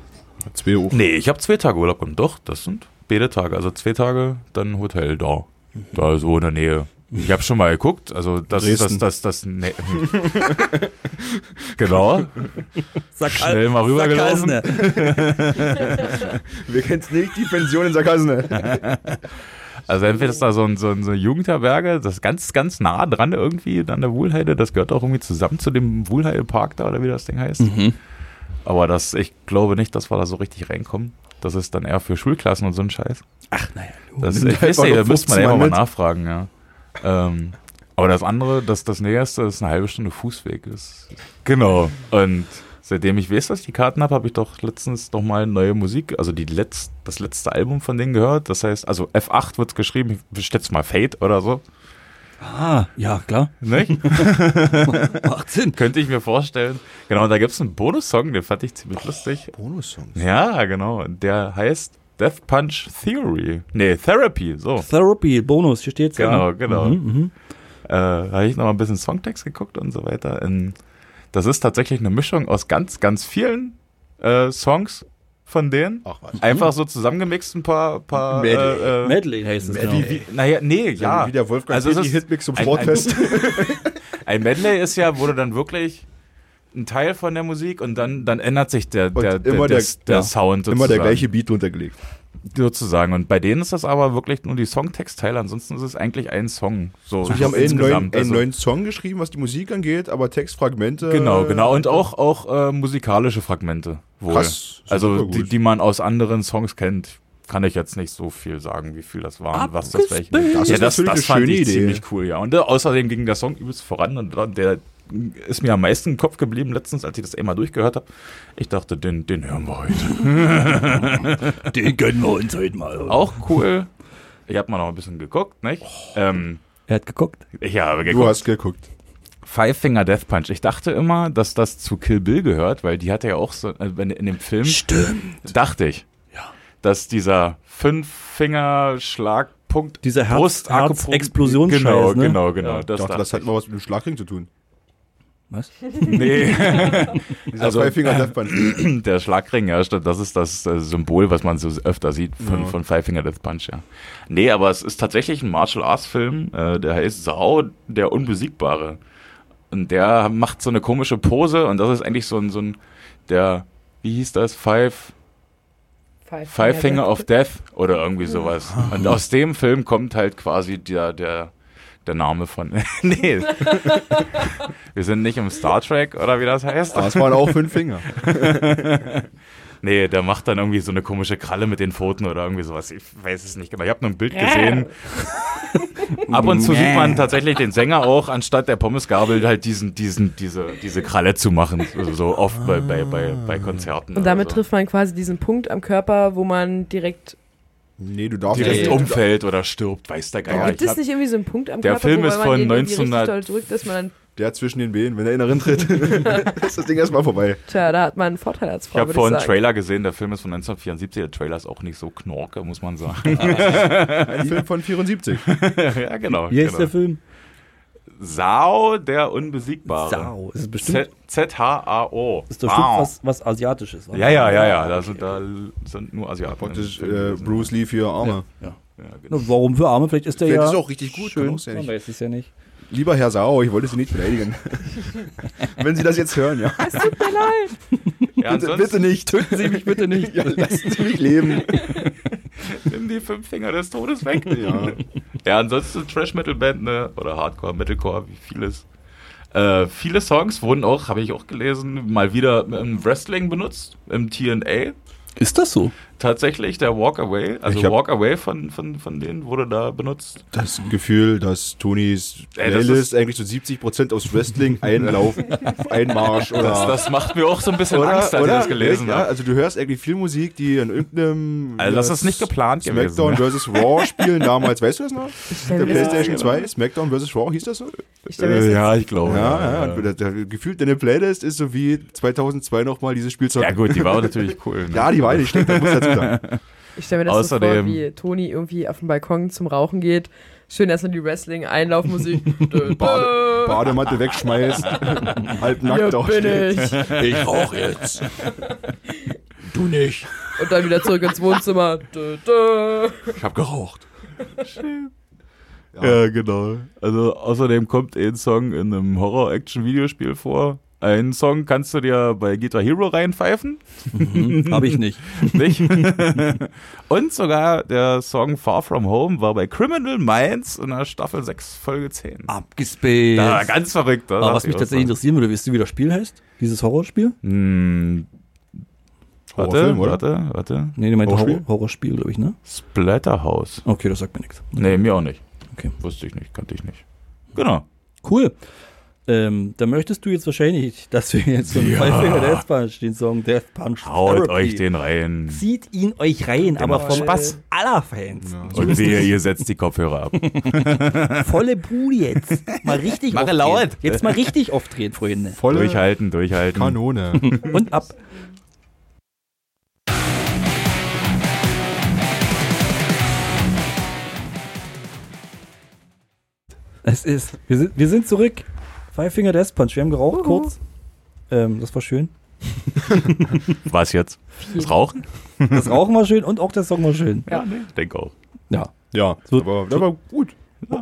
Zwei Uhr. Nee, ich habe zwei Tage Urlaub und doch, das sind beide Tage. Also zwei Tage, dann Hotel da. Da so in der Nähe. Ich habe schon mal geguckt, also das ist das, Dresden. das, das, nee. genau. Sag Schnell mal rübergelaufen. Wir kennen nicht die Pension in Sarkasne. Also entweder ist da so ein, so ein so eine Jugendherberge, das ist ganz, ganz nah dran irgendwie an der Wohlheide. Das gehört auch irgendwie zusammen zu dem Wohlheidepark da oder wie das Ding heißt. Mhm. Aber das, ich glaube nicht, dass wir da so richtig reinkommen. Das ist dann eher für Schulklassen und so ein Scheiß. Ach, naja. Das, ich weiß nicht, da müsste man 15 einfach mal nachfragen, ja. Ähm, aber das andere, das, das Näherste, ist eine halbe Stunde Fußweg. Ist. Genau. Und seitdem ich weiß, dass ich die Karten habe, habe ich doch letztens noch mal neue Musik, also die letzt, das letzte Album von denen gehört. Das heißt, also F8 wird geschrieben, ich schätze mal Fate oder so. Ah, ja, klar. Nicht? Macht Sinn. Könnte ich mir vorstellen. Genau, und da gibt es einen Bonussong, den fand ich ziemlich lustig. Bonussongs. Ja, genau. Und Der heißt Death Punch Theory. Nee, Therapy, so. Therapy, Bonus, hier steht's Genau, ja. genau. Mhm, mhm. äh, habe ich noch mal ein bisschen Songtext geguckt und so weiter. In, das ist tatsächlich eine Mischung aus ganz, ganz vielen äh, Songs von denen. Ach was. Einfach so zusammengemixt ein paar, paar Medley. äh, äh, Medley heißt es. Medley. genau. wie, wie, naja, nee, ja. Wie der Wolfgang Also es die Hitmix zum ein- Sportfest. Ein Medley ist ja, wo du dann wirklich ein Teil von der Musik und dann, dann ändert sich der, der, der, immer der, der- der ja, Sound sozusagen. Immer der gleiche Beat runtergelegt. sozusagen. Und bei denen ist das aber wirklich nur die Songtextteile, ansonsten ist es eigentlich ein Song. So, Also die haben einen neuen, insgesamt. einen Also- neuen Song geschrieben, was die Musik angeht, aber Textfragmente. Genau, genau. Und auch, auch äh, musikalische Fragmente. Wohl. Krass, Also die, die man aus anderen Songs kennt, kann ich jetzt nicht so viel sagen, wie viel das waren, was das welche. Das ja, ist das, das eine fand schöne ich Idee. ziemlich cool, ja. Und äh, außerdem ging der Song übelst voran und dann- der ist mir am meisten im Kopf geblieben letztens, als ich das einmal durchgehört habe. Ich dachte, den, den hören wir heute. Den gönnen wir uns heute mal. Auch cool. Ich habe mal noch ein bisschen geguckt, nicht? Ähm, Er hat geguckt. ich habe Du geguckt. hast geguckt. Five Finger Death Punch. Ich dachte immer, dass das zu Kill Bill gehört, weil die hatte ja auch so, äh, wenn- in dem Film, Stimmt. dachte ich, Ja. dass dieser Fünf-Finger-Schlagpunkt Dieser Herz- Brust-Akupunkt- Herz-Explosionsscheiß, Genau, ne? genau, genau. Ich Das dachte, das hat mal was mit dem Schlagring zu tun. Was? Nee, Also- Five Finger Death Punch. der Schlagring, ja, stimmt. Das ist das äh, Symbol, was man so öfter sieht von, Ja. von Five Finger Death Punch, ja. Nee, aber es ist tatsächlich ein Martial Arts Film, äh, der heißt Sau, der Unbesiegbare. Und der macht so eine komische Pose und das ist eigentlich so ein, so ein, der, wie hieß das? Five, Five Finger of Death oder irgendwie sowas. Und aus dem Film kommt halt quasi der, der, der Name von. nee. Wir sind nicht im Star Trek oder wie das heißt. Aber es waren auch fünf Finger. Nee, der macht dann irgendwie so eine komische Kralle mit den Pfoten oder irgendwie sowas. Ich weiß es nicht genau. Ich habe nur ein Bild gesehen. Ab und zu sieht man tatsächlich den Sänger auch, anstatt der Pommesgabel halt diesen, diesen, diese, diese Kralle zu machen. So, so oft bei, bei, bei, bei Konzerten. Und damit so. trifft man quasi diesen Punkt am Körper, wo man direkt. Nee, du darfst direkt Nee. nicht. umfällt oder stirbt, weiß der Geier. Gibt Ich es nicht irgendwie so einen Punkt am Der Körper, Film wo ist man von den irgendwie 1900 richtig doll drückt, dass man dann, Der zwischen den Beinen, wenn er inneren tritt, ist das Ding erstmal vorbei. tja, da hat man einen Vorteil als Ich Frau, habe würde vorhin ich einen. Trailer gesehen, der Film ist von 1974. Der Trailer ist auch nicht so knorke, muss man sagen. Ein Film von 74. ja, genau. Heißt genau. der Film? Sao, der Unbesiegbare. Sau. Das ist bestimmt, Z- Z-H-A-O. das ist bestimmt Wow. was, was Asiatisches. wa? Ja, ja, ja, ja. Da sind, da sind nur Asiaten. Praktisch äh. Bruce Lee für Arme. Ja. Ja, genau. Na, Warum für Arme? Vielleicht ist der Vielleicht ja ist auch richtig gut, schön. sein. Man weiß es ja nicht. Lieber Herr Sau, ich wollte Sie nicht beleidigen. Wenn Sie das jetzt hören, ja. Es tut mir leid. Ja, Bitte, bitte nicht. Töten Sie mich bitte nicht. Ja, lassen Sie mich leben. nimm die fünf Finger des Todes weg. Ja. Ja, ansonsten Trash-Metal-Band, ne? Oder Hardcore, Metalcore, wie vieles. Äh, viele Songs wurden auch, habe ich auch gelesen, mal wieder im Wrestling benutzt, im TNA. Ist das so? Tatsächlich der Walk Away. Also Ich hab- Walk Away von, von, von denen wurde da benutzt. Das Gefühl, dass das Playlist eigentlich so 70% aus Wrestling, Einlauf, Einmarsch oder... Das, das macht mir auch so ein bisschen oder, Angst, als ich oder? das gelesen ja, habe. also du hörst eigentlich viel Musik, die in irgendeinem Also das ja, ist nicht geplant gewesen, Smackdown ja. vs. Raw spielen damals, weißt du das noch? Der PlayStation 2, Smackdown vs. Raw, hieß das so? Ich Äh, ja, ich glaube. Ja, ja, der, der, gefühlt deine Playlist ist so wie 2002 nochmal dieses Spielzeug. Ja gut, die war natürlich cool. Ne? Ja, die war nicht schlecht, das muss dazu sagen. Ich stelle mir das so Außerdem- vor, wie Toni irgendwie auf dem Balkon zum Rauchen geht. Schön erstmal die Wrestling-Einlaufmusik. Bade. Badematte wegschmeißt, halb nackt Hier bin ich. Ich rauch jetzt. Du nicht. Und dann wieder zurück ins Wohnzimmer. Dö, dö. Ich hab geraucht. Ja, genau. Also außerdem kommt ein Song in einem Horror-Action-Videospiel vor. Einen Song kannst du dir bei Guitar Hero reinpfeifen, Mhm, hab ich nicht. nicht? Und sogar der Song Far From Home war bei Criminal Minds in der Staffel 6, Folge 10. Abgespaced. Da, ganz verrückt. Aber was mich tatsächlich interessieren würde, weißt du, wie das Spiel heißt? Dieses Horrorspiel? Hm, warte, Horrorfilm, oder? warte, warte. Nee, die meint Horrorspiel? Horror, Horrorspiel, glaube ich, ne? Splatterhouse. Okay, das sagt mir nichts. Nee, mir auch nicht. Okay. Wusste ich nicht, kannte ich nicht. Genau. Cool. Ähm, da möchtest du jetzt wahrscheinlich, dass wir jetzt so einen Ja. Five Death Punch, den Song Death Punch Haut Therapy, euch den rein. Zieht ihn euch rein, aber macht vom Spaß. aller Fans. Und wehe, ihr setzt die Kopfhörer ab. Volle Bude jetzt. Mal richtig Mache aufdrehen. laut. Jetzt mal richtig aufdrehen, Freunde. Volle durchhalten, durchhalten. Kanone. Und ab. Es ist, wir sind, wir sind zurück. Five Finger Death Punch. Wir haben geraucht kurz. Ähm, das war schön. Was jetzt? Das Rauchen? Das Rauchen war schön und auch der Song war schön. Ja, nee. Denk auch. Ja. Ja, So- aber das war gut.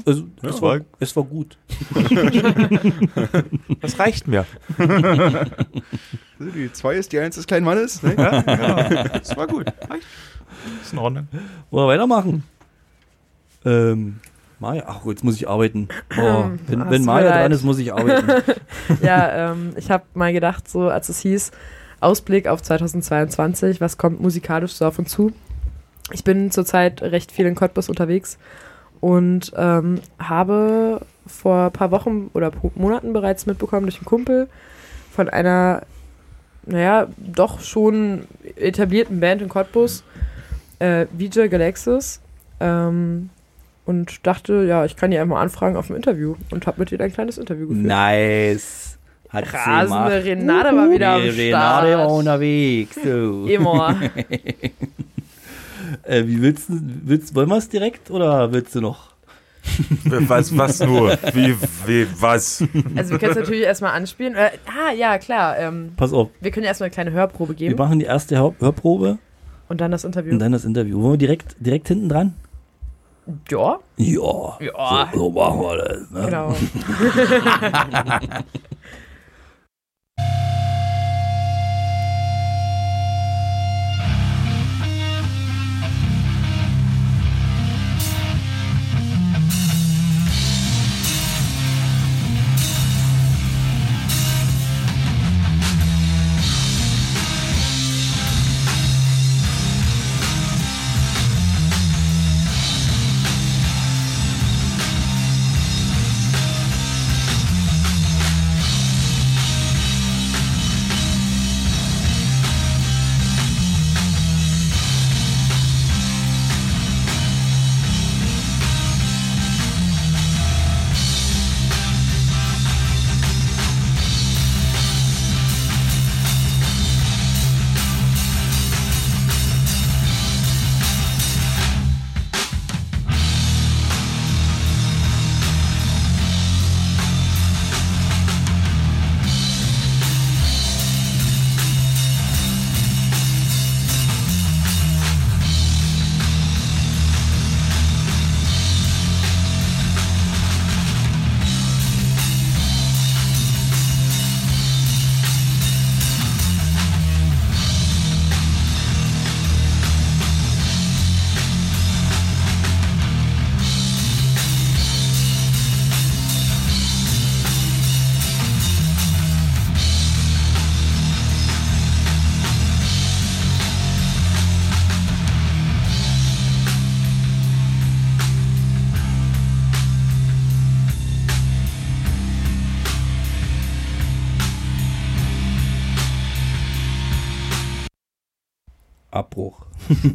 Also, Ja, es, war, es war gut. Das reicht mir. Die 2 ist die 1 des kleinen Mannes. Ne? Ja, genau. Das war gut. Reicht. Ist in Ordnung. Wollen wir weitermachen? Ähm, Maja, ach, jetzt muss ich arbeiten. Oh, wenn wenn Maja dran ist, muss ich arbeiten. Ja, ähm, ich habe mal gedacht, so als es hieß, Ausblick auf 2022, was kommt musikalisch so auf uns zu? Ich bin zurzeit recht viel in Cottbus unterwegs und ähm, habe vor ein paar Wochen oder Monaten bereits mitbekommen durch einen Kumpel von einer, naja, doch schon etablierten Band in Cottbus, äh, VJ Galaxis. Ähm, und dachte, ja, ich kann die einfach anfragen auf ein Interview und habe mit ihr ein kleines Interview geführt. nice. Hat Rasende. Renate war wieder am Start. Renate war unterwegs. So. Immer. Äh, wie willst du, willst, wollen wir es direkt oder willst du noch? Was, was nur? Wie, wie, was? Also wir können es natürlich erstmal anspielen. Äh, ah, ja, klar. Ähm, Pass auf, wir können erstmal eine kleine Hörprobe wir geben machen die erste Hör Hörprobe und dann das Interview. und dann das Interview. Wollen wir direkt, direkt hinten dran? Ja, Ja. Ja. So, so machen wir das. Ne? genau.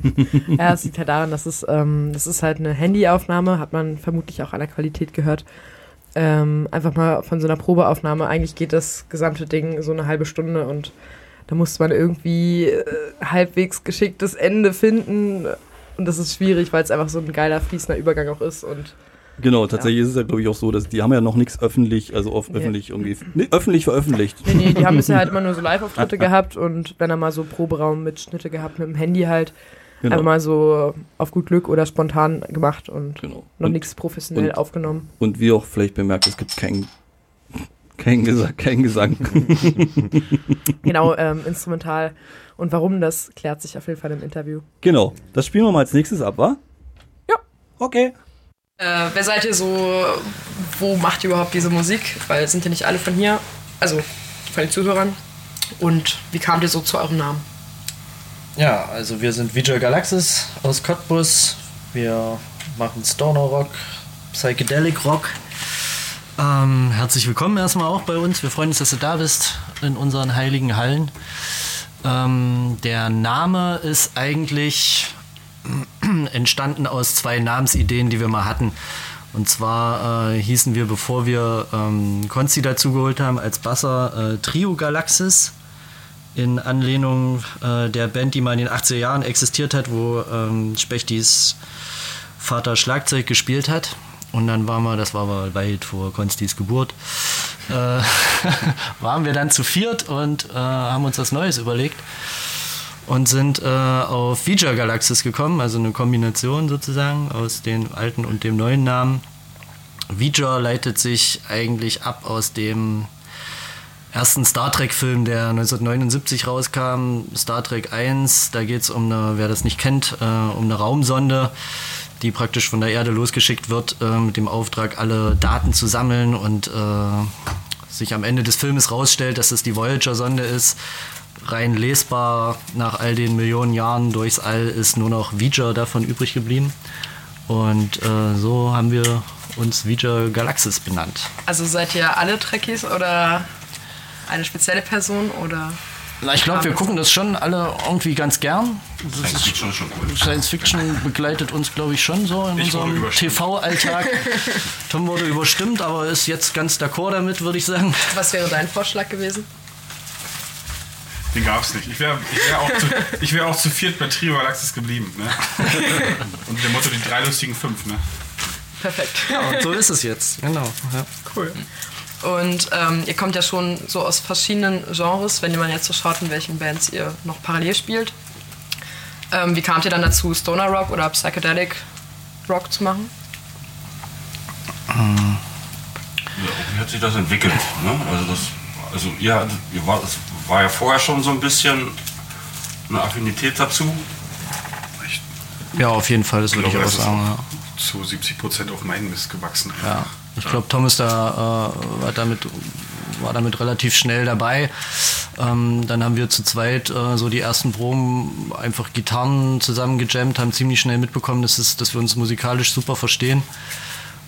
Ja, es liegt halt daran, dass es, ähm, das ist halt eine Handyaufnahme, hat man vermutlich auch an der Qualität gehört. Ähm, einfach mal von so einer Probeaufnahme. Eigentlich geht das gesamte Ding so eine halbe Stunde und da musste man irgendwie äh, halbwegs geschicktes Ende finden. Und das ist schwierig, weil es einfach so ein geiler, fließender Übergang auch ist. Und Genau, tatsächlich ist es ja, glaube ich, auch so, dass die haben ja noch nichts öffentlich, also auf Nee. öffentlich irgendwie, nee, öffentlich veröffentlicht. nee, nee, die haben bisher halt immer nur so Live-Auftritte gehabt und wenn er mal so Proberaum-Mitschnitte gehabt mit dem Handy halt. Genau. Einfach mal so auf gut Glück oder spontan gemacht und genau. noch und, nichts professionell und- aufgenommen. und wie auch vielleicht bemerkt, es gibt kein, kein, Gesang, kein Gesang. Genau, ähm, instrumental. Und warum, das klärt sich auf jeden Fall im Interview. genau, das spielen wir mal als nächstes ab, wa? Ja. Okay. Äh, wer seid ihr so? Wo macht ihr überhaupt diese Musik? Weil es sind ja nicht alle von hier, also von den Zuhörern. Und wie kamt ihr so zu eurem Namen? Ja, also wir sind Visual Galaxis aus Cottbus. Wir machen Stoner Rock, Psychedelic Rock. Ähm, herzlich willkommen erstmal auch bei uns. Wir freuen uns, dass du da bist in unseren heiligen Hallen. Ähm, der Name ist eigentlich entstanden aus zwei Namensideen, die wir mal hatten. Und zwar äh, hießen wir, bevor wir ähm, Konzi dazugeholt haben, als Basser äh, Trio Galaxis in Anlehnung äh, der Band, die mal in den 80er Jahren existiert hat, wo ähm, Spechtis Vater Schlagzeug gespielt hat. Und dann waren wir, das war aber weit vor Konstis Geburt, äh, waren wir dann zu viert und äh, haben uns was Neues überlegt und sind äh, auf Vija Galaxis gekommen, also eine Kombination sozusagen aus dem alten und dem neuen Namen. Vija leitet sich eigentlich ab aus dem ersten Star Trek-Film, der 1979 rauskam, Star Trek 1. Da geht es um eine, wer das nicht kennt, äh, um eine Raumsonde, die praktisch von der Erde losgeschickt wird, äh, mit dem Auftrag, alle Daten zu sammeln und äh, sich am Ende des Filmes rausstellt, dass es die Voyager-Sonde ist. Rein lesbar nach all den Millionen Jahren durchs All ist nur noch Vija davon übrig geblieben. Und äh, so haben wir uns Vija Galaxis benannt. Also seid ihr alle Trekkies oder eine spezielle Person oder? Na, ich glaube, wir gucken das schon alle irgendwie ganz gern. Das Science Fiction ist schon cool. Science Fiction begleitet uns, glaube ich, schon so in Ich unserem. TV-Alltag. Tom wurde überstimmt, aber ist jetzt ganz d'accord damit, würde ich sagen. Was wäre dein Vorschlag gewesen? Den gab's nicht. Ich wäre ich wär auch, zu- ich wär auch zu viert bei Trio Galaxis geblieben. Ne? Und dem Motto die drei lustigen fünf. Ne? Perfekt. Und so ist es jetzt, genau. Ja. Cool. Und ähm, ihr kommt ja schon so aus verschiedenen Genres, wenn man jetzt so schaut, in welchen Bands ihr noch parallel spielt. Ähm, wie kamt ihr dann dazu, Stoner Rock oder Psychedelic Rock zu machen? Ja, wie hat sich das entwickelt? Ne? Also, das, also ihr, ihr war, es war ja vorher schon so ein bisschen eine Affinität dazu. Ich ja, auf jeden Fall, das würde ich glaube, auch das ist sagen. Ja. zu 70 Prozent auf meinen Mist gewachsen. Ja, ich glaube, Tom ist da, äh, war, damit, war damit relativ schnell dabei. Ähm, dann haben wir zu zweit äh, so die ersten Proben einfach Gitarren zusammen gejammt, haben ziemlich schnell mitbekommen, dass, es, dass wir uns musikalisch super verstehen.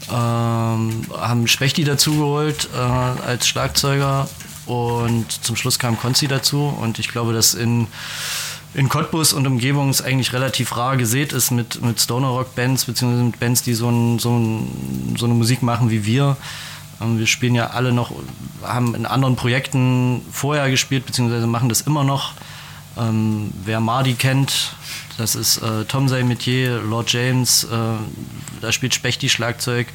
Ähm, haben Spechti dazugeholt äh, als Schlagzeuger und zum Schluss kam Konzi dazu und ich glaube, dass in in Cottbus und Umgebung es eigentlich relativ rar gesät ist mit, mit Stoner Rock Bands, beziehungsweise mit Bands, die so, ein, so, ein, so eine Musik machen wie wir. Ähm, wir spielen ja alle noch, haben in anderen Projekten vorher gespielt, beziehungsweise machen das immer noch. Ähm, wer Mardi kennt, das ist äh, Tom Say Metier, Lord James, äh, da spielt Spechti Schlagzeug.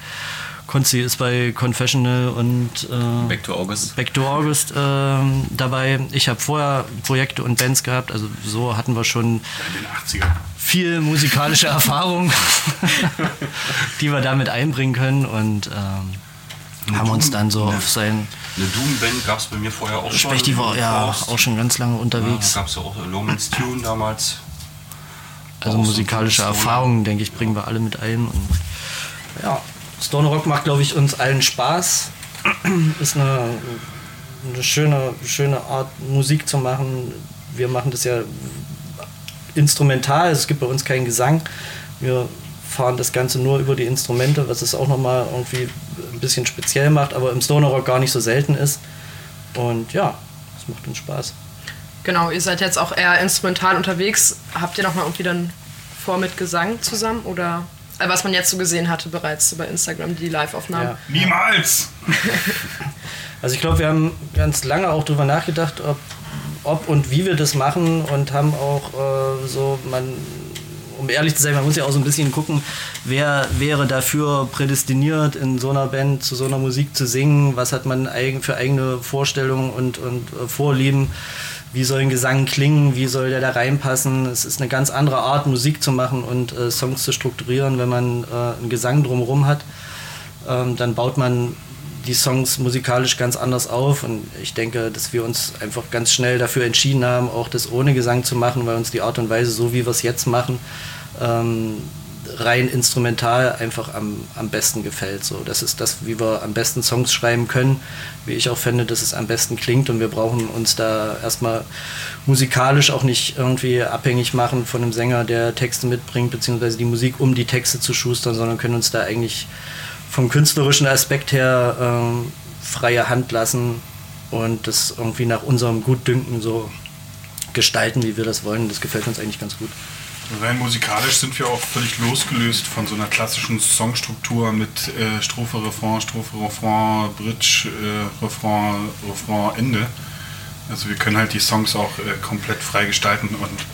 Konzi ist bei Confessional und äh, Back to August. Back to August ähm, dabei. Ich habe vorher Projekte und Bands gehabt, also so hatten wir schon In den 80ern. viel musikalische Erfahrung, die wir damit einbringen können und ähm, haben uns dann so auf sein Eine Doom-Band gab es bei mir vorher auch schon. Spechti war ja Faust. auch schon ganz lange Ja, unterwegs. gab es ja auch Lomans Tune damals. Also musikalische. Erfahrungen, denke ich, bringen wir alle mit ein. Und ja, Stoner Rock macht, glaube ich, uns allen Spaß. Ist eine, eine schöne, schöne Art, Musik zu machen. Wir machen das ja instrumental, es gibt bei uns keinen Gesang. Wir fahren das Ganze nur über die Instrumente, was es auch nochmal irgendwie ein bisschen speziell macht, aber im Stoner Rock gar nicht so selten ist. Und ja, es macht uns Spaß. Genau, ihr seid jetzt auch eher instrumental unterwegs. Habt ihr nochmal irgendwie dann vor mit Gesang zusammen oder was man jetzt so gesehen hatte bereits bei Instagram, die Live-Aufnahmen? Ja. Niemals! Also ich glaube, wir haben ganz lange auch darüber nachgedacht, ob, ob und wie wir das machen und haben auch äh, so, man, um ehrlich zu sein, man muss ja auch so ein bisschen gucken, wer wäre dafür prädestiniert, in so einer Band zu so einer Musik zu singen, was hat man eigen, für eigene Vorstellungen und, und äh, Vorlieben, wie soll ein Gesang klingen, wie soll der da reinpassen. Es ist eine ganz andere Art, Musik zu machen und äh, Songs zu strukturieren, wenn man äh, einen Gesang drumherum hat. Ähm, dann baut man die Songs musikalisch ganz anders auf und ich denke, dass wir uns einfach ganz schnell dafür entschieden haben, auch das ohne Gesang zu machen, weil uns die Art und Weise, so wie wir es jetzt machen, ähm, rein instrumental einfach am, am besten gefällt. So, das ist das, wie wir am besten Songs schreiben können, wie ich auch finde, dass es am besten klingt und wir brauchen uns da erstmal musikalisch auch nicht irgendwie abhängig machen von einem Sänger, der Texte mitbringt, beziehungsweise die Musik, um die Texte zu schustern, sondern können uns da eigentlich vom künstlerischen Aspekt her ähm, freie Hand lassen und das irgendwie nach unserem Gutdünken so gestalten, wie wir das wollen. Das gefällt uns eigentlich ganz gut. Rein musikalisch sind wir auch völlig losgelöst von so einer klassischen Songstruktur mit äh, Strophe, Refrain, Strophe, Refrain, Bridge, äh, Refrain, Refrain, Ende. Also wir können halt die Songs auch äh, komplett frei gestalten und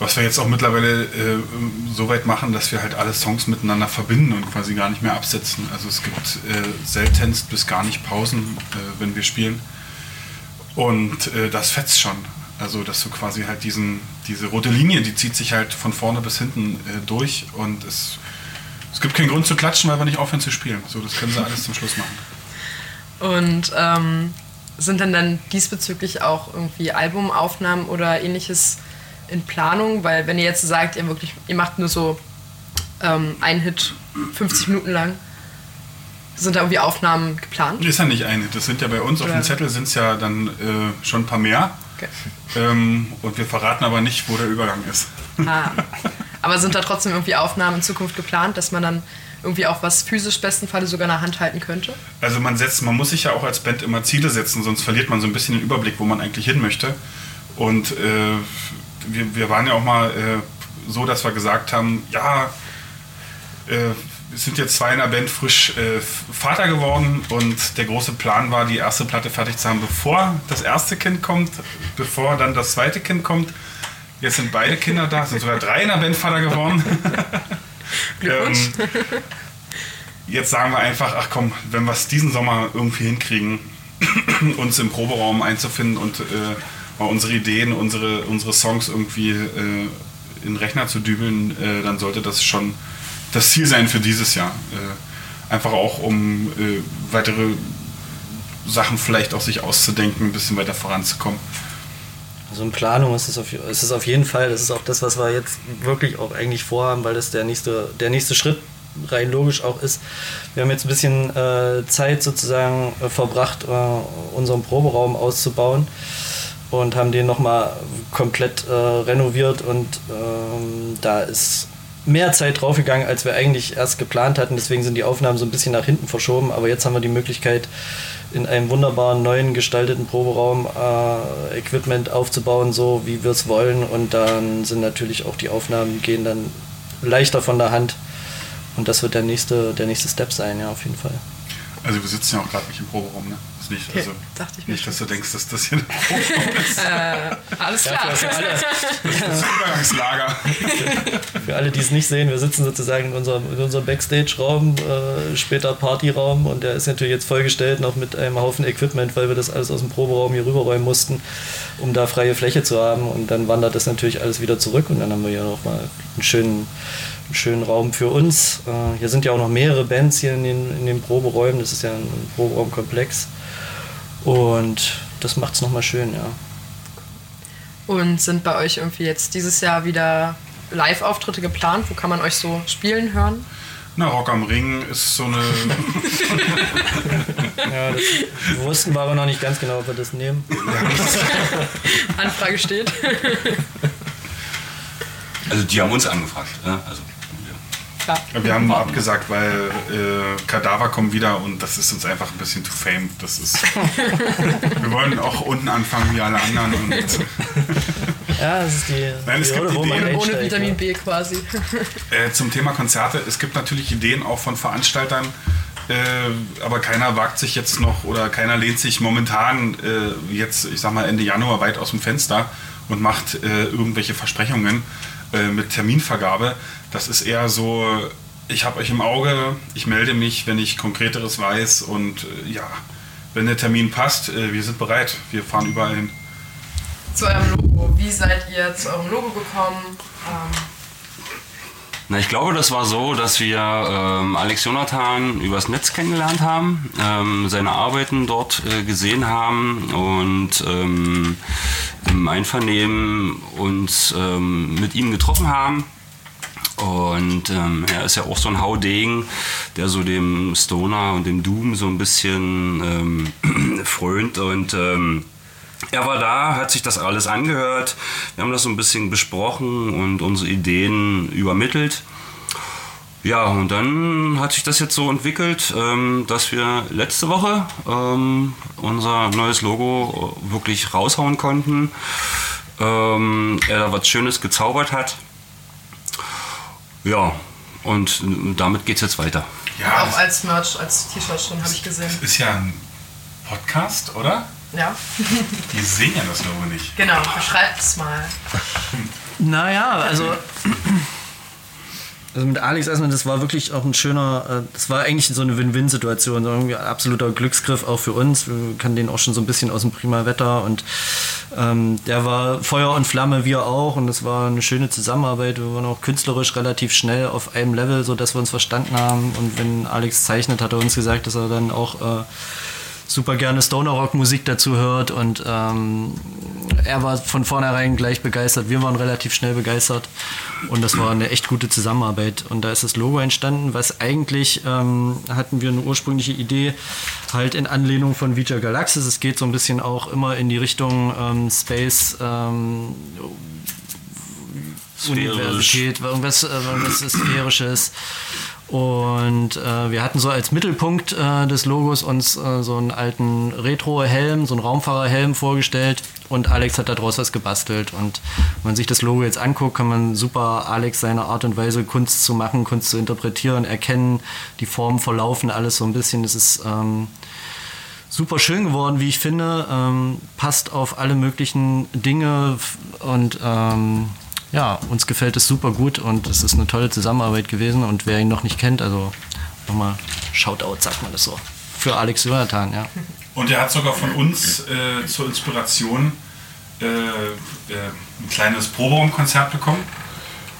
was wir jetzt auch mittlerweile äh, so weit machen, dass wir halt alle Songs miteinander verbinden und quasi gar nicht mehr absetzen. Also es gibt äh, seltenst bis gar nicht Pausen, äh, wenn wir spielen. Und äh, das fetzt schon. Also dass du quasi halt diesen, diese rote Linie, die zieht sich halt von vorne bis hinten äh, durch und es, es gibt keinen Grund zu klatschen, weil wir nicht aufhören zu spielen. So, das können sie alles zum Schluss machen. Und ähm, sind dann dann diesbezüglich auch irgendwie Albumaufnahmen oder ähnliches in Planung? Weil wenn ihr jetzt sagt, ihr wirklich, ihr macht nur so ähm, einen Hit 50 Minuten lang, sind da irgendwie Aufnahmen geplant? Ist ja nicht ein Hit. Das sind ja bei uns auf Ja. dem Zettel sind es ja dann äh, schon ein paar mehr. Okay. Ähm, und wir verraten aber nicht, wo der Übergang ist. Ah. Aber sind da trotzdem irgendwie Aufnahmen in Zukunft geplant, dass man dann irgendwie auch was physisch bestenfalls sogar in der Hand halten könnte? Also man setzt, man muss sich ja auch als Band immer Ziele setzen, sonst verliert man so ein bisschen den Überblick, wo man eigentlich hin möchte. Und äh, wir, wir waren ja auch mal äh, so, dass wir gesagt haben, ja, äh, sind jetzt zwei in der Band frisch äh, Vater geworden und der große Plan war, die erste Platte fertig zu haben, bevor das erste Kind kommt, bevor dann das zweite Kind kommt. Jetzt sind beide Kinder da, sind sogar drei in der Band Vater geworden. Glückwunsch. Ähm, jetzt sagen wir einfach, ach komm, wenn wir es diesen Sommer irgendwie hinkriegen, uns im Proberaum einzufinden und äh, mal unsere Ideen, unsere, unsere Songs irgendwie äh, in den Rechner zu dübeln, äh, dann sollte das schon das Ziel sein für dieses Jahr. Äh, einfach auch, um äh, weitere Sachen vielleicht auch sich auszudenken, ein bisschen weiter voranzukommen. Also in Planung ist es, auf, ist es auf jeden Fall, das ist auch das, was wir jetzt wirklich auch eigentlich vorhaben, weil das der nächste, der nächste Schritt rein logisch auch ist. Wir haben jetzt ein bisschen äh, Zeit sozusagen äh, verbracht, äh, unseren Proberaum auszubauen und haben den nochmal komplett äh, renoviert und ähm, da ist mehr Zeit draufgegangen, als wir eigentlich erst geplant hatten. Deswegen sind die Aufnahmen so ein bisschen nach hinten verschoben. Aber jetzt haben wir die Möglichkeit, in einem wunderbaren neuen gestalteten Proberaum äh, Equipment aufzubauen, so wie wir es wollen. Und dann sind natürlich auch die Aufnahmen gehen dann leichter von der Hand. Und das wird der nächste, der nächste Step sein, ja, auf jeden Fall. Also wir sitzen ja auch gerade nicht im Proberaum, ne? Ist nicht, Okay, also, dachte ich nicht, dass du denkst, dass das hier ein Proberaum ist. Äh, alles klar. für, alle, Das Übergangslager. für alle, die es nicht sehen, wir sitzen sozusagen in unserem, in unserem Backstage-Raum, äh, später Partyraum und der ist natürlich jetzt vollgestellt noch mit einem Haufen Equipment, weil wir das alles aus dem Proberaum hier rüberräumen mussten, um da freie Fläche zu haben und dann wandert das natürlich alles wieder zurück und dann haben wir hier nochmal einen schönen, einen schönen Raum für uns. Äh, hier sind ja auch noch mehrere Bands hier in den, in den Proberäumen, das ist ja ein Proberaumkomplex und das macht es nochmal schön, ja. Und sind bei euch irgendwie jetzt dieses Jahr wieder Live-Auftritte geplant? Wo kann man euch so spielen hören? Na, Rock am Ring ist so eine. Ja, das wussten wir aber noch nicht ganz genau, ob wir das nehmen. Anfrage steht. Also die haben uns angefragt. Ja? Also. Klar. Wir haben nur abgesagt, weil äh, Kadaver kommen wieder und das ist uns einfach ein bisschen too fame. Das ist. wir wollen auch unten anfangen wie alle anderen. Und, Ja, das ist die, Nein, es die gibt Hürde, wo man Ideen. Ohne Vitamin. B quasi. äh, zum Thema Konzerte, es gibt natürlich Ideen auch von Veranstaltern, äh, aber keiner wagt sich jetzt noch oder keiner lehnt sich momentan äh, jetzt, ich sag mal Ende Januar weit aus dem Fenster und macht äh, irgendwelche Versprechungen äh, mit Terminvergabe. Das ist eher so, ich habe euch im Auge, ich melde mich, wenn ich konkreteres weiß und äh, ja, wenn der Termin passt, äh, wir sind bereit, wir fahren überall hin. Zu eurem Logo. Wie seid ihr zu eurem Logo gekommen? Ähm, Na, ich glaube, das war so, dass wir ähm, Alex Jonathan übers Netz kennengelernt haben, ähm, seine Arbeiten dort äh, gesehen haben und ähm, im Einvernehmen uns ähm, mit ihm getroffen haben. Und ähm, er ist ja auch so ein Haudegen, der so dem Stoner und dem Doom so ein bisschen ähm, frönt. Und ähm, er war da, hat sich das alles angehört. Wir haben das so ein bisschen besprochen und unsere Ideen übermittelt. Ja, und dann hat sich das jetzt so entwickelt, ähm, dass wir letzte Woche ähm, unser neues Logo wirklich raushauen konnten. Ähm, er da was Schönes gezaubert hat. Ja, und damit geht es jetzt weiter. Ja, auch das als Merch, als T-Shirt schon, habe ich gesehen. ist ja ein Podcast, oder? Ja, Die sehen ja das Logo nicht. genau. Beschreibt es mal. Naja, also. Also mit Alex erstmal, das war wirklich auch ein schöner, äh, das war eigentlich so eine Win-Win-Situation, so ein absoluter Glücksgriff auch für uns. Wir kennen den auch schon so ein bisschen aus dem Prima Wetter und ähm, der war Feuer und Flamme, wir auch und es war eine schöne Zusammenarbeit. Wir waren auch künstlerisch relativ schnell auf einem Level, so dass wir uns verstanden haben und wenn Alex zeichnet, hat er uns gesagt, dass er dann auch äh, super gerne Stoner Rock Musik dazu hört und ähm, er war von vornherein gleich begeistert. Wir waren relativ schnell begeistert und das war eine echt gute Zusammenarbeit. Und da ist das Logo entstanden, was eigentlich ähm, hatten wir eine ursprüngliche Idee halt in Anlehnung von Vija Galaxis. Es geht so ein bisschen auch immer in die Richtung ähm, Space. Ähm. Universität, irgendwas, äh, irgendwas Sphärisches. Und äh, wir hatten so als Mittelpunkt äh, des Logos uns äh, so einen alten Retro-Helm, so einen Raumfahrerhelm vorgestellt. Und Alex hat daraus was gebastelt. Und wenn man sich das Logo jetzt anguckt, kann man super Alex seine Art und Weise, Kunst zu machen, Kunst zu interpretieren, erkennen. Die Formen verlaufen alles so ein bisschen. Es ist ähm, super schön geworden, wie ich finde. Ähm, passt auf alle möglichen Dinge und ähm, ja, uns gefällt es super gut und es ist eine tolle Zusammenarbeit gewesen und wer ihn noch nicht kennt, also nochmal Shoutout, sagt man das so. Für Alex Jonathan, ja. Und er hat sogar von uns äh, zur Inspiration äh, äh, ein kleines Proberaumkonzert bekommen.